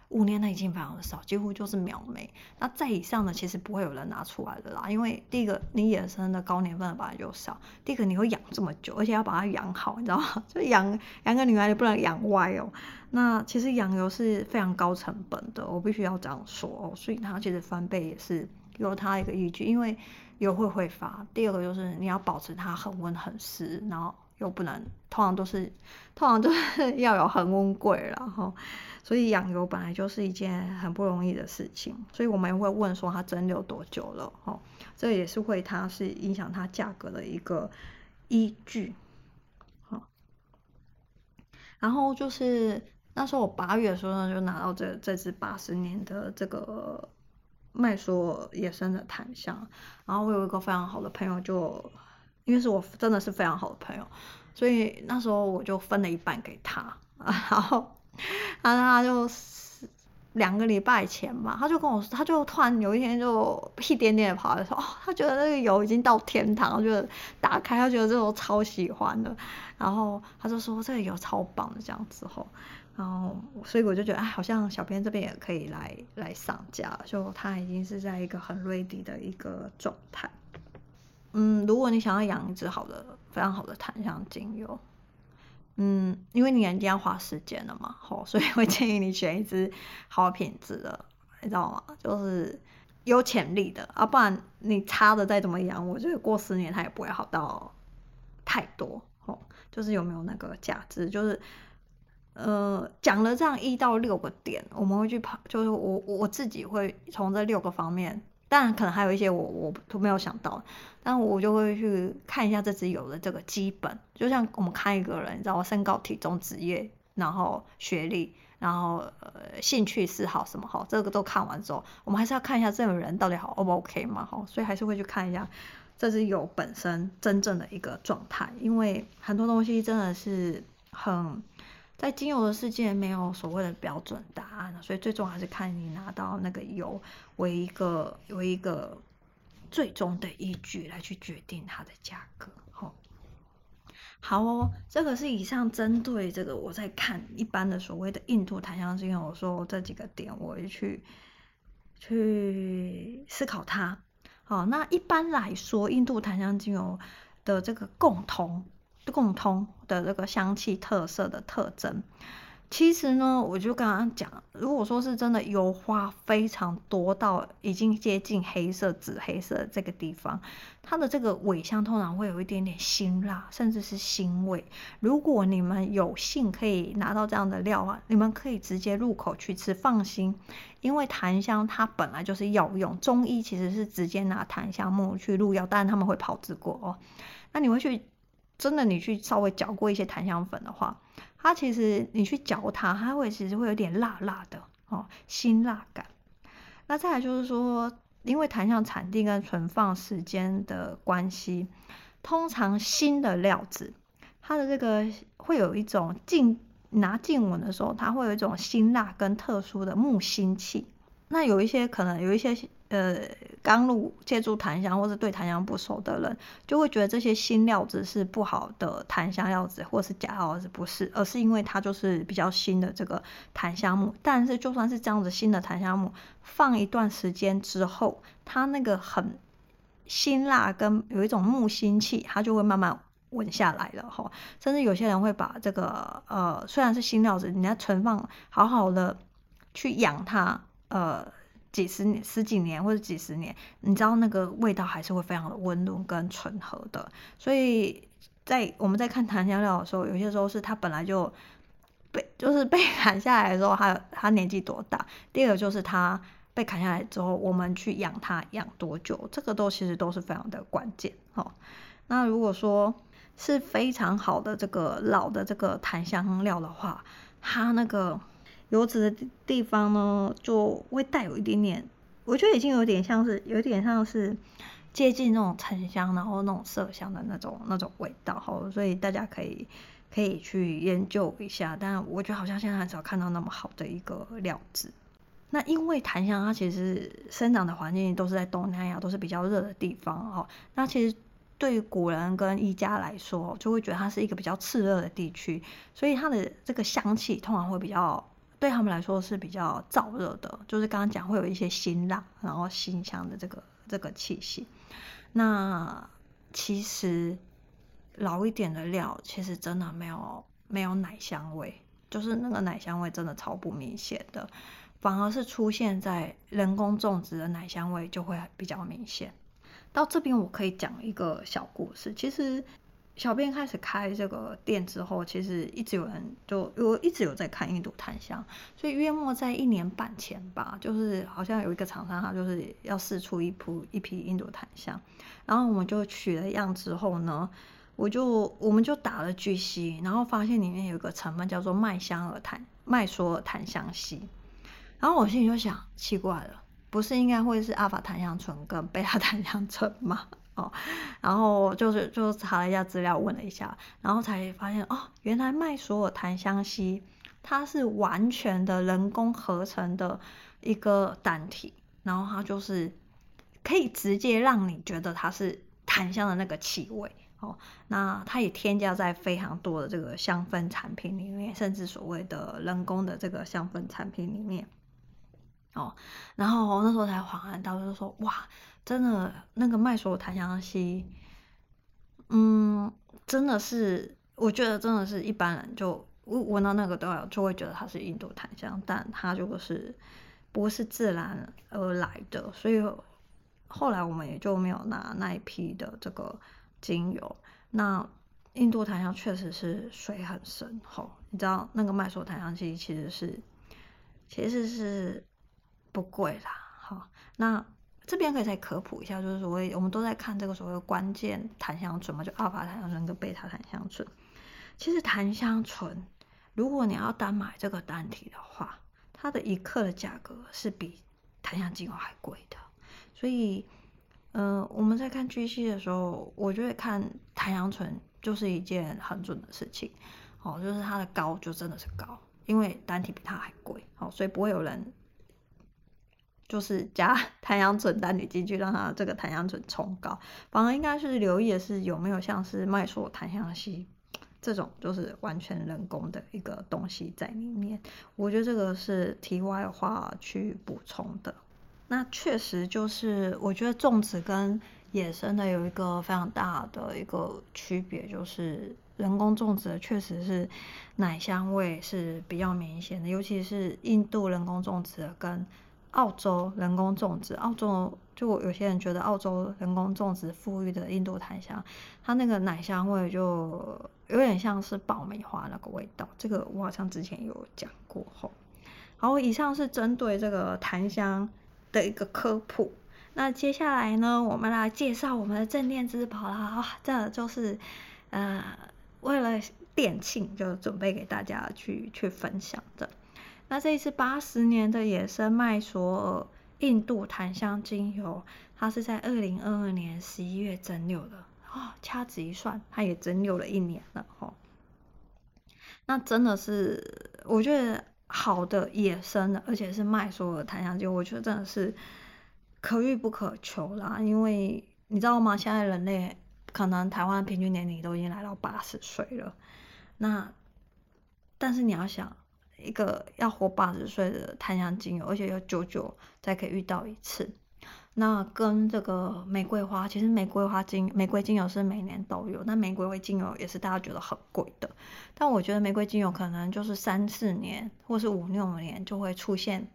五年的已经非常的少，几乎就是秒没。那再以上的其实不会有人拿出来的啦，因为第一个你野生的高年份的本来就少，第二个你会养这么久，而且要把它养好，你知道吗？就养养个女儿也不能养歪哦。那其实养油是非常高成本的，我必须要这样说哦。所以它其实翻倍也是有它一个依据，因为油会挥发。第二个就是你要保持它恒温恒湿，然后。又不能，通常都是，通常都是 要有恒温柜，然后，所以养油本来就是一件很不容易的事情，所以我们也会问说它蒸馏多久了，哈，这也是会它是影响它价格的一个依据，好，然后就是那时候我八月的时候呢，就拿到这这只八十年的这个麦索野生的檀香，然后我有一个非常好的朋友就。因为是我真的是非常好的朋友，所以那时候我就分了一半给他，然后，然后他就两个礼拜前吧，他就跟我说，他就突然有一天就屁颠颠的跑来说，哦，他觉得那个油已经到天堂，我觉得打开，他觉得这种超喜欢的，然后他就说这个油超棒的这样子后，然后所以我就觉得，哎，好像小编这边也可以来来上架，就他已经是在一个很 ready 的一个状态。嗯，如果你想要养一支好的、非常好的檀香精油，嗯，因为你一定要花时间了嘛，吼，所以会建议你选一支好品质的，你知道吗？就是有潜力的啊，不然你差的再怎么养，我觉得过十年它也不会好到太多，吼，就是有没有那个价值，就是呃，讲了这样一到六个点，我们会去跑，就是我我自己会从这六个方面。当然，可能还有一些我我都没有想到，但我就会去看一下这只有的这个基本，就像我们看一个人，你知道身高、体重、职业，然后学历，然后呃兴趣嗜好什么哈，这个都看完之后，我们还是要看一下这个人到底好 O 不 OK 嘛哈，所以还是会去看一下这只有本身真正的一个状态，因为很多东西真的是很。在精油的世界没有所谓的标准答案，所以最终还是看你拿到那个油为一个为一个最终的依据来去决定它的价格。好，好哦，这个是以上针对这个我在看一般的所谓的印度檀香精油，说这几个点我会去去思考它。好，那一般来说，印度檀香精油的这个共同。共通的这个香气特色的特征，其实呢，我就刚刚讲，如果说是真的油花非常多到已经接近黑色、紫黑色这个地方，它的这个尾香通常会有一点点辛辣，甚至是腥味。如果你们有幸可以拿到这样的料啊，你们可以直接入口去吃，放心，因为檀香它本来就是药用，中医其实是直接拿檀香木去入药，当然他们会炮制过哦。那你会去？真的，你去稍微嚼过一些檀香粉的话，它其实你去嚼它，它会其实会有点辣辣的哦，辛辣感。那再来就是说，因为檀香产地跟存放时间的关系，通常新的料子，它的这个会有一种近拿近闻的时候，它会有一种辛辣跟特殊的木腥气。那有一些可能有一些呃刚入借助檀香或是对檀香不熟的人，就会觉得这些新料子是不好的檀香料子，或是假料子，不是，而是因为它就是比较新的这个檀香木。但是就算是这样子新的檀香木，放一段时间之后，它那个很辛辣跟有一种木腥气，它就会慢慢稳下来了哈。甚至有些人会把这个呃虽然是新料子，你要存放好好的去养它。呃，几十年、十几年或者几十年，你知道那个味道还是会非常的温润跟醇和的。所以在我们在看檀香料的时候，有些时候是它本来就被就是被 砍下来的时候，它它年纪多大；第二个就是它被砍下来之后，我们去养它养多久，这个都其实都是非常的关键。哦，那如果说是非常好的这个老的这个檀香料的话，它那个。油脂的地方呢，就会带有一点点，我觉得已经有点像是，有点像是接近那种沉香，然后那种麝香的那种那种味道哈，所以大家可以可以去研究一下。但我觉得好像现在很少看到那么好的一个料子。那因为檀香它其实生长的环境都是在东南亚，都是比较热的地方哈。那其实对于古人跟医家来说，就会觉得它是一个比较炽热的地区，所以它的这个香气通常会比较。对他们来说是比较燥热的，就是刚刚讲会有一些辛辣，然后辛香的这个这个气息。那其实老一点的料，其实真的没有没有奶香味，就是那个奶香味真的超不明显的，反而是出现在人工种植的奶香味就会比较明显。到这边我可以讲一个小故事，其实。小编开始开这个店之后，其实一直有人就我一直有在看印度檀香，所以约莫在一年半前吧，就是好像有一个厂商他就是要试出一批一批印度檀香，然后我们就取了样之后呢，我就我们就打了 GC，然后发现里面有一个成分叫做麦香尔檀麦索尔檀香烯，然后我心里就想奇怪了，不是应该会是阿法檀香醇跟贝塔檀香醇吗？哦，然后就是就查了一下资料，问了一下，然后才发现哦，原来麦索尔檀香烯它是完全的人工合成的一个单体，然后它就是可以直接让你觉得它是檀香的那个气味哦。那它也添加在非常多的这个香氛产品里面，甚至所谓的人工的这个香氛产品里面哦。然后那时候才恍然大悟，就说哇。真的，那个麦索檀香烯，嗯，真的是，我觉得真的是一般人就闻到那个都要就会觉得它是印度檀香，但它就是不是自然而来的，所以后来我们也就没有拿那一批的这个精油。那印度檀香确实是水很深厚，你知道那个麦索檀香烯其实是其实是不贵啦，好，那。这边可以再科普一下，就是所谓我们都在看这个所谓的关键檀香醇嘛，就阿尔法檀香醇跟贝塔檀香醇。其实檀香醇，如果你要单买这个单体的话，它的一克的价格是比檀香精油还贵的。所以，呃，我们在看 GC 的时候，我觉得看檀香醇就是一件很准的事情。哦，就是它的高就真的是高，因为单体比它还贵。哦，所以不会有人。就是加 檀香醇单体进去，让它这个檀香醇冲高。反而应该是留意的是有没有像是麦索檀香烯这种，就是完全人工的一个东西在里面。我觉得这个是题外话去补充的。那确实就是，我觉得种植跟野生的有一个非常大的一个区别，就是人工种植确实是奶香味是比较明显的，尤其是印度人工种植跟。澳洲人工种植，澳洲就有些人觉得澳洲人工种植富裕的印度檀香，它那个奶香味就有点像是爆米花那个味道。这个我好像之前有讲过吼。好，以上是针对这个檀香的一个科普。那接下来呢，我们来介绍我们的镇店之宝啦。哇，这就是呃为了店庆就准备给大家去去分享的。那这一次八十年的野生麦索尔印度檀香精油，它是在二零二二年十一月蒸馏的哦，掐指一算，它也蒸馏了一年了哦。那真的是，我觉得好的野生的，而且是麦索尔檀香精油，我觉得真的是可遇不可求啦。因为你知道吗？现在人类可能台湾平均年龄都已经来到八十岁了，那但是你要想，一个要活八十岁的檀香精油，而且要久久才可以遇到一次。那跟这个玫瑰花，其实玫瑰花精玫瑰精油是每年都有，那玫瑰花精油也是大家觉得很贵的。但我觉得玫瑰精油可能就是三四年或是五六年就会出现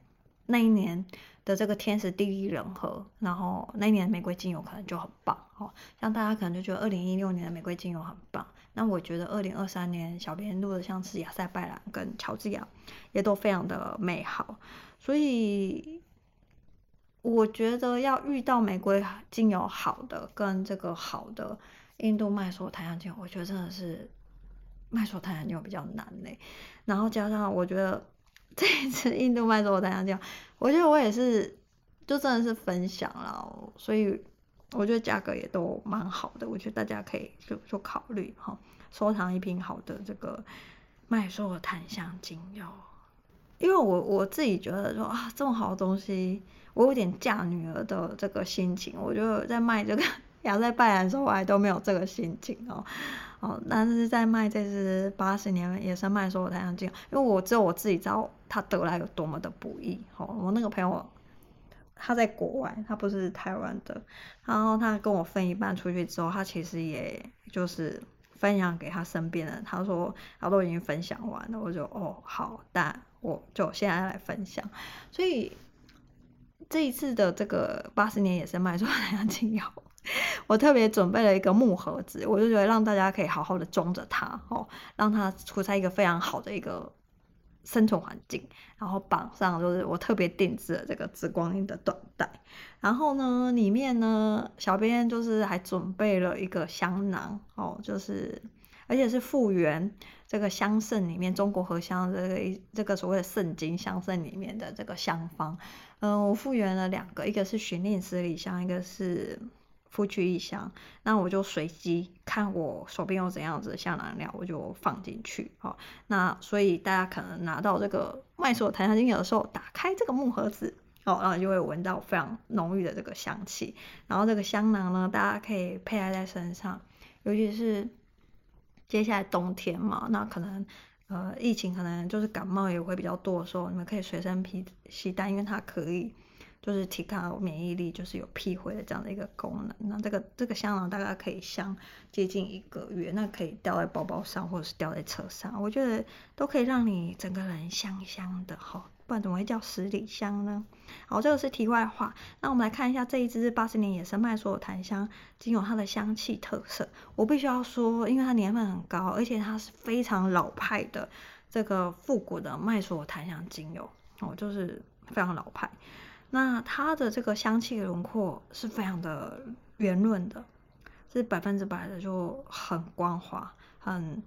那一年的这个天时地利人和，然后那一年玫瑰精油可能就很棒哦。像大家可能就觉得二零一六年的玫瑰精油很棒，那我觉得二零二三年小编录的像是亚塞拜然跟乔治亚也都非常的美好，所以。我觉得要遇到玫瑰精油好的，跟这个好的印度麦索檀香精油，我觉得真的是麦索檀香精油比较难嘞。然后加上我觉得这一次印度麦索檀香精油，我觉得我也是就真的是分享了，所以我觉得价格也都蛮好的。我觉得大家可以就就考虑哈，收藏一瓶好的这个麦索檀香精油，因为我我自己觉得说啊，这么好的东西。我有点嫁女儿的这个心情，我觉得在卖这个 亚塞拜然的时候，我还都没有这个心情哦哦，但是在卖这支八十年野生麦索尔檀香精油，因为我只有我自己知道它得来有多么的不易哦。我那个朋友他在国外，他不是台湾的，然后他跟我分一半出去之后，他其实也就是分享给他身边人，他说他都已经分享完了，我就哦好，但我就现在来分享，所以。这一次的这个八十年野生麦索尔檀香精油，我特别准备了一个木盒子，我就觉得让大家可以好好的装着它哦，让它处在一个非常好的一个生存环境。然后绑上就是我特别定制的这个紫光印的缎带。然后呢，里面呢，小编就是还准备了一个香囊哦，就是而且是复原这个香圣里面中国荷香这个这个所谓的圣经香圣里面的这个香方。嗯，我复原了两个，一个是寻令十里香，一个是夫曲异香。那我就随机看我手边有怎样子的香囊料，我就放进去。好，那所以大家可能拿到这个麦索檀香精油的时候，打开这个木盒子，哦，然后就会闻到非常浓郁的这个香气。然后这个香囊呢，大家可以佩戴在身上，尤其是接下来冬天嘛，那可能。呃，疫情可能就是感冒也会比较多的时候，你们可以随身携携带，因为它可以就是提高免疫力，就是有辟秽的这样的一个功能。那这个这个香囊大概可以香接近一个月，那可以吊在包包上或者是吊在车上，我觉得都可以让你整个人香香的哈。不然怎么会叫十里香呢？好，这个是题外话。那我们来看一下这一支八十年野生麦索尔檀香精油它的香气特色。我必须要说，因为它年份很高，而且它是非常老派的这个复古的麦索尔檀香精油哦，就是非常老派。那它的这个香气轮廓是非常的圆润的，是百分之百的就很光滑，很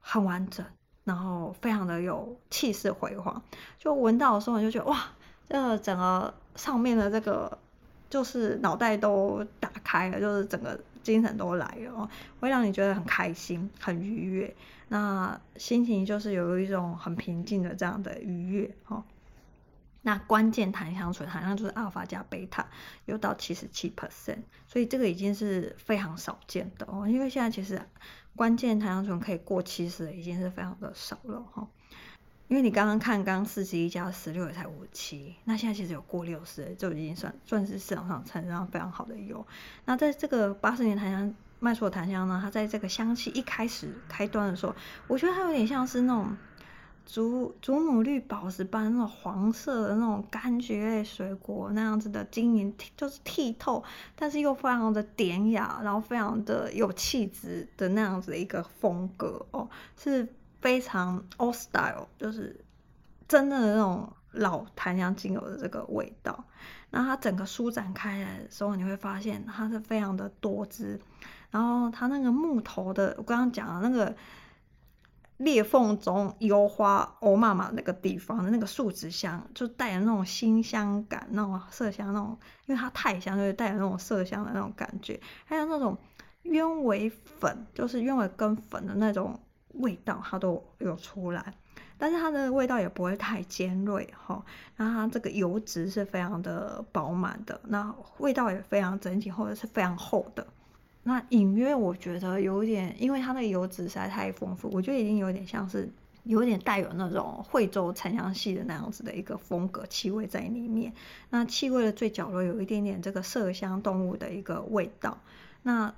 很完整。然后非常的有气势辉煌，就闻到的时候你就觉得哇，这个整个上面的这个就是脑袋都打开了，就是整个精神都来了，会让你觉得很开心、很愉悦。那心情就是有一种很平静的这样的愉悦哈。那关键檀香醇好像就是阿尔法加贝塔，又到七十七 percent，所以这个已经是非常少见的哦。因为现在其实关键檀香醇可以过七十的已经是非常的少了哈。因为你刚刚看刚四十一加十六也才五七，那现在其实有过六十，就已经算算是市场上产生非常好的油。那在这个八十年檀香麦索檀香呢，它在这个香气一开始开端的时候，我觉得它有点像是那种。祖祖母绿宝石般那种黄色的那种柑橘类水果那样子的晶莹，就是剔透，但是又非常的典雅，然后非常的有气质的那样子的一个风格哦，是非常 old style，就是真的那种老檀香精油的这个味道。那它整个舒展开来的时候，你会发现它是非常的多汁，然后它那个木头的，我刚刚讲的那个。裂缝中油花欧妈妈那个地方的那个树脂香，就带有那种辛香感，那种麝香那种，因为它太香，就是带有那种麝香的那种感觉。还有那种鸢尾粉，就是鸢尾根粉的那种味道，它都有出来。但是它的味道也不会太尖锐哈，然后它这个油脂是非常的饱满的，那味道也非常整体或者是非常厚的。那隐约我觉得有点，因为它那个油脂实在太丰富，我觉得已经有点像是有点带有那种惠州檀香系的那样子的一个风格气味在里面。那气味的最角落有一点点这个麝香动物的一个味道。那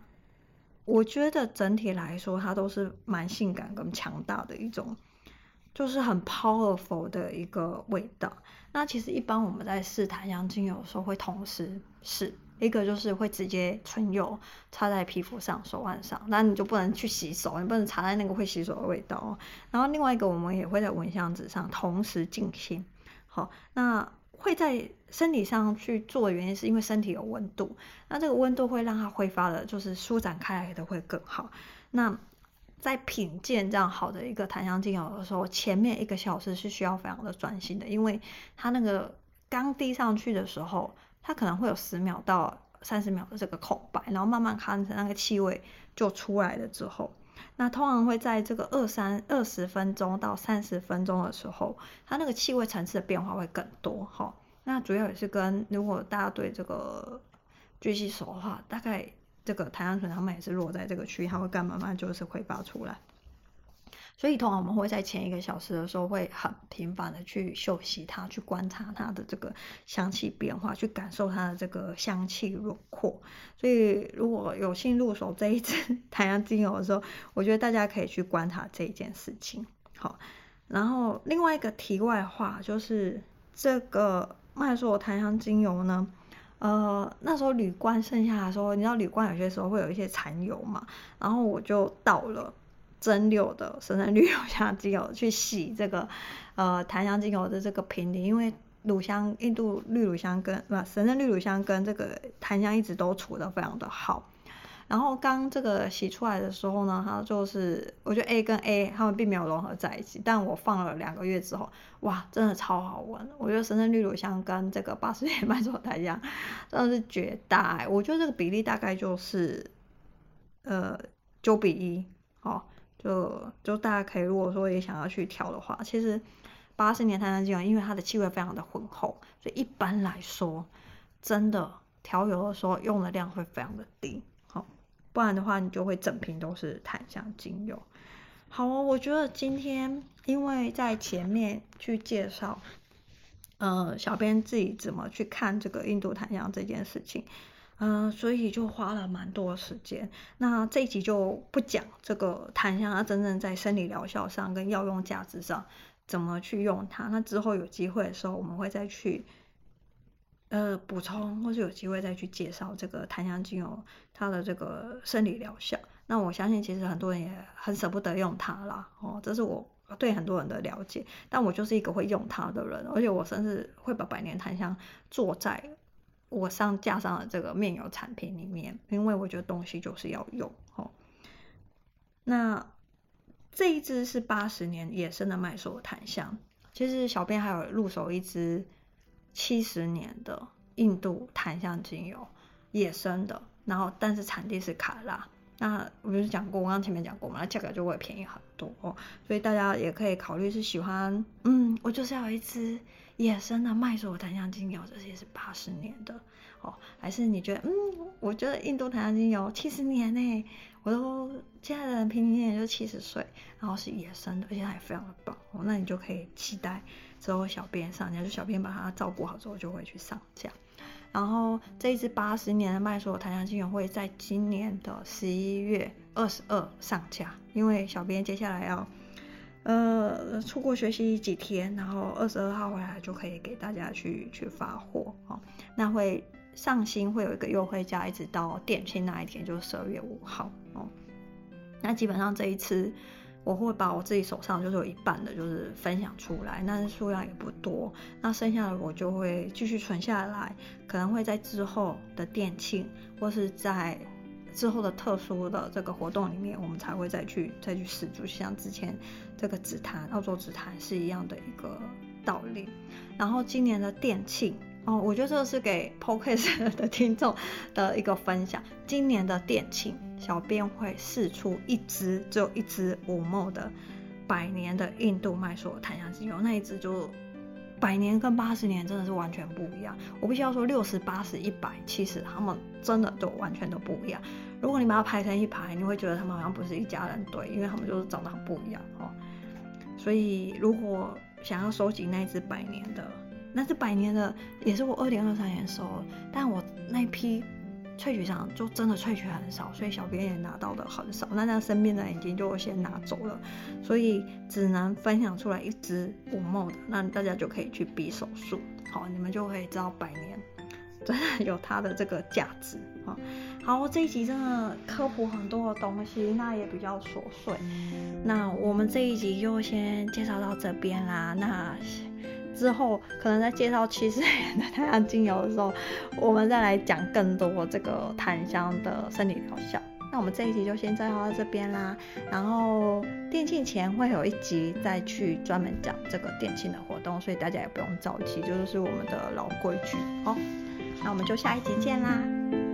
我觉得整体来说，它都是蛮性感跟强大的一种。就是很 powerful 的一个味道。那其实一般我们在试檀香精油的时候，会同时试一个，就是会直接唇油擦在皮肤上、手腕上，那你就不能去洗手，你不能擦在那个会洗手的味道。然后另外一个，我们也会在蚊香纸上同时进行。好，那会在身体上去做的原因，是因为身体有温度，那这个温度会让它挥发的，就是舒展开来的会更好。那在品鉴这样好的一个檀香精油的时候，前面一个小时是需要非常的专心的，因为它那个刚滴上去的时候，它可能会有十秒到三十秒的这个空白，然后慢慢看着那个气味就出来了之后，那通常会在这个二三二十分钟到三十分钟的时候，它那个气味层次的变化会更多哈。那主要也是跟如果大家对这个巨细手的话，大概。这个檀香醇，他们也是落在这个区域，它会干嘛嘛？就是挥发出来。所以通常我们会在前一个小时的时候，会很频繁的去嗅吸它，去观察它的这个香气变化，去感受它的这个香气轮廓。所以如果有幸入手这一支 檀香精油的时候，我觉得大家可以去观察这一件事情。好，然后另外一个题外话就是这个麦索檀香精油呢。呃，那时候铝罐剩下的时候，你知道铝罐有些时候会有一些残油嘛，然后我就倒了蒸馏的神圣绿乳香精油去洗这个 呃檀香精油的这个瓶底，因为乳香印度绿乳香跟不神圣绿乳香跟这个檀香一直都处的非常的好。然后刚这个洗出来的时候呢，它就是我觉得 A 跟 A 它们并没有融合在一起，但我放了两个月之后，哇，真的超好闻！我觉得神圣绿乳香跟这个八十年麦索檀香真的是绝搭，我觉得这个比例大概就是呃九比一，哦，就就大家可以如果说也想要去调的话，其实八十年檀香精油因为它的气味非常的浑厚，所以一般来说真的调油的时候用的量会非常的低。好不然的话，你就会整瓶都是檀香精油。好哦，我觉得今天因为在前面去介绍，呃，小编自己怎么去看这个印度檀香这件事情，嗯、所以就花了蛮多时间。那这一集就不讲这个檀香它真正在生理疗效上跟药用价值上怎么去用它。那之后有机会的时候，我们会再去。呃，补充或是有机会再去介绍这个檀香精油它的这个生理疗效。那我相信其实很多人也很舍不得用它啦，哦，这是我对很多人的了解。但我就是一个会用它的人，而且我甚至会把百年檀香做在我上架上的这个面油产品里面，因为我觉得东西就是要用。哦，那这一支是八十年野生的麦索檀香，其实小编还有入手一支。七十年的印度檀香精油，野生的，然后但是产地是卡拉。那我不是讲过，我刚刚前面讲过嘛，那价格就会便宜很多哦。所以大家也可以考虑是喜欢，嗯，我就是要一支野生的麦索檀香精油，这些是八十年的哦，还是你觉得，嗯，我觉得印度檀香精油七十年呢，我都现在的人平均年就七十岁，然后是野生的，而且还非常的棒哦，那你就可以期待。之后小编上架，就小编把它照顾好之后就会去上架。然后这一支八十年的麦索檀香精油会在今年的十一月二十二上架，因为小编接下来要呃出国学习几天，然后二十二号回来就可以给大家去去发货哦。那会上新会有一个优惠价，一直到店庆那一天，就是十二月五号哦。那基本上这一次。我会把我自己手上就是有一半的，就是分享出来，但是数量也不多。那剩下的我就会继续存下来，可能会在之后的店庆，或是在之后的特殊的这个活动里面，我们才会再去再去试，就像之前这个紫檀澳洲紫檀是一样的一个道理。然后今年的店庆哦，我觉得这个是给 Podcast 的听众的一个分享。今年的店庆，小编会试出一支，只有一支五 ml 的百年的印度麦索檀香精油，那一支就。百年跟八十年真的是完全不一样。我必须要说，六十、八十、一百、七十，他们真的都完全都不一样。如果你把它排成一排，你会觉得他们好像不是一家人，对，因为他们就是长得很不一样哦。所以，如果想要收集那只百年的，那只百年的也是我二零二三年收的，但我那批。萃取上就真的萃取很少，所以小编也拿到的很少。那那身边的人已经就先拿走了，所以只能分享出来一支五 ml 的，那大家就可以去比手速，好，你们就可以知道百年真的有它的这个价值。好，好，这一集真的科普很多的东西，那也比较琐碎。那我们这一集就先介绍到这边啦。那。之后可能在介绍七十元的檀香精油的时候，我们再来讲更多这个檀香的生理疗效。那我们这一集就先介绍到这边啦。然后店庆前会有一集再去专门讲这个店庆的活动，所以大家也不用着急，就是我们的老规矩。好，那我们就下一集见啦。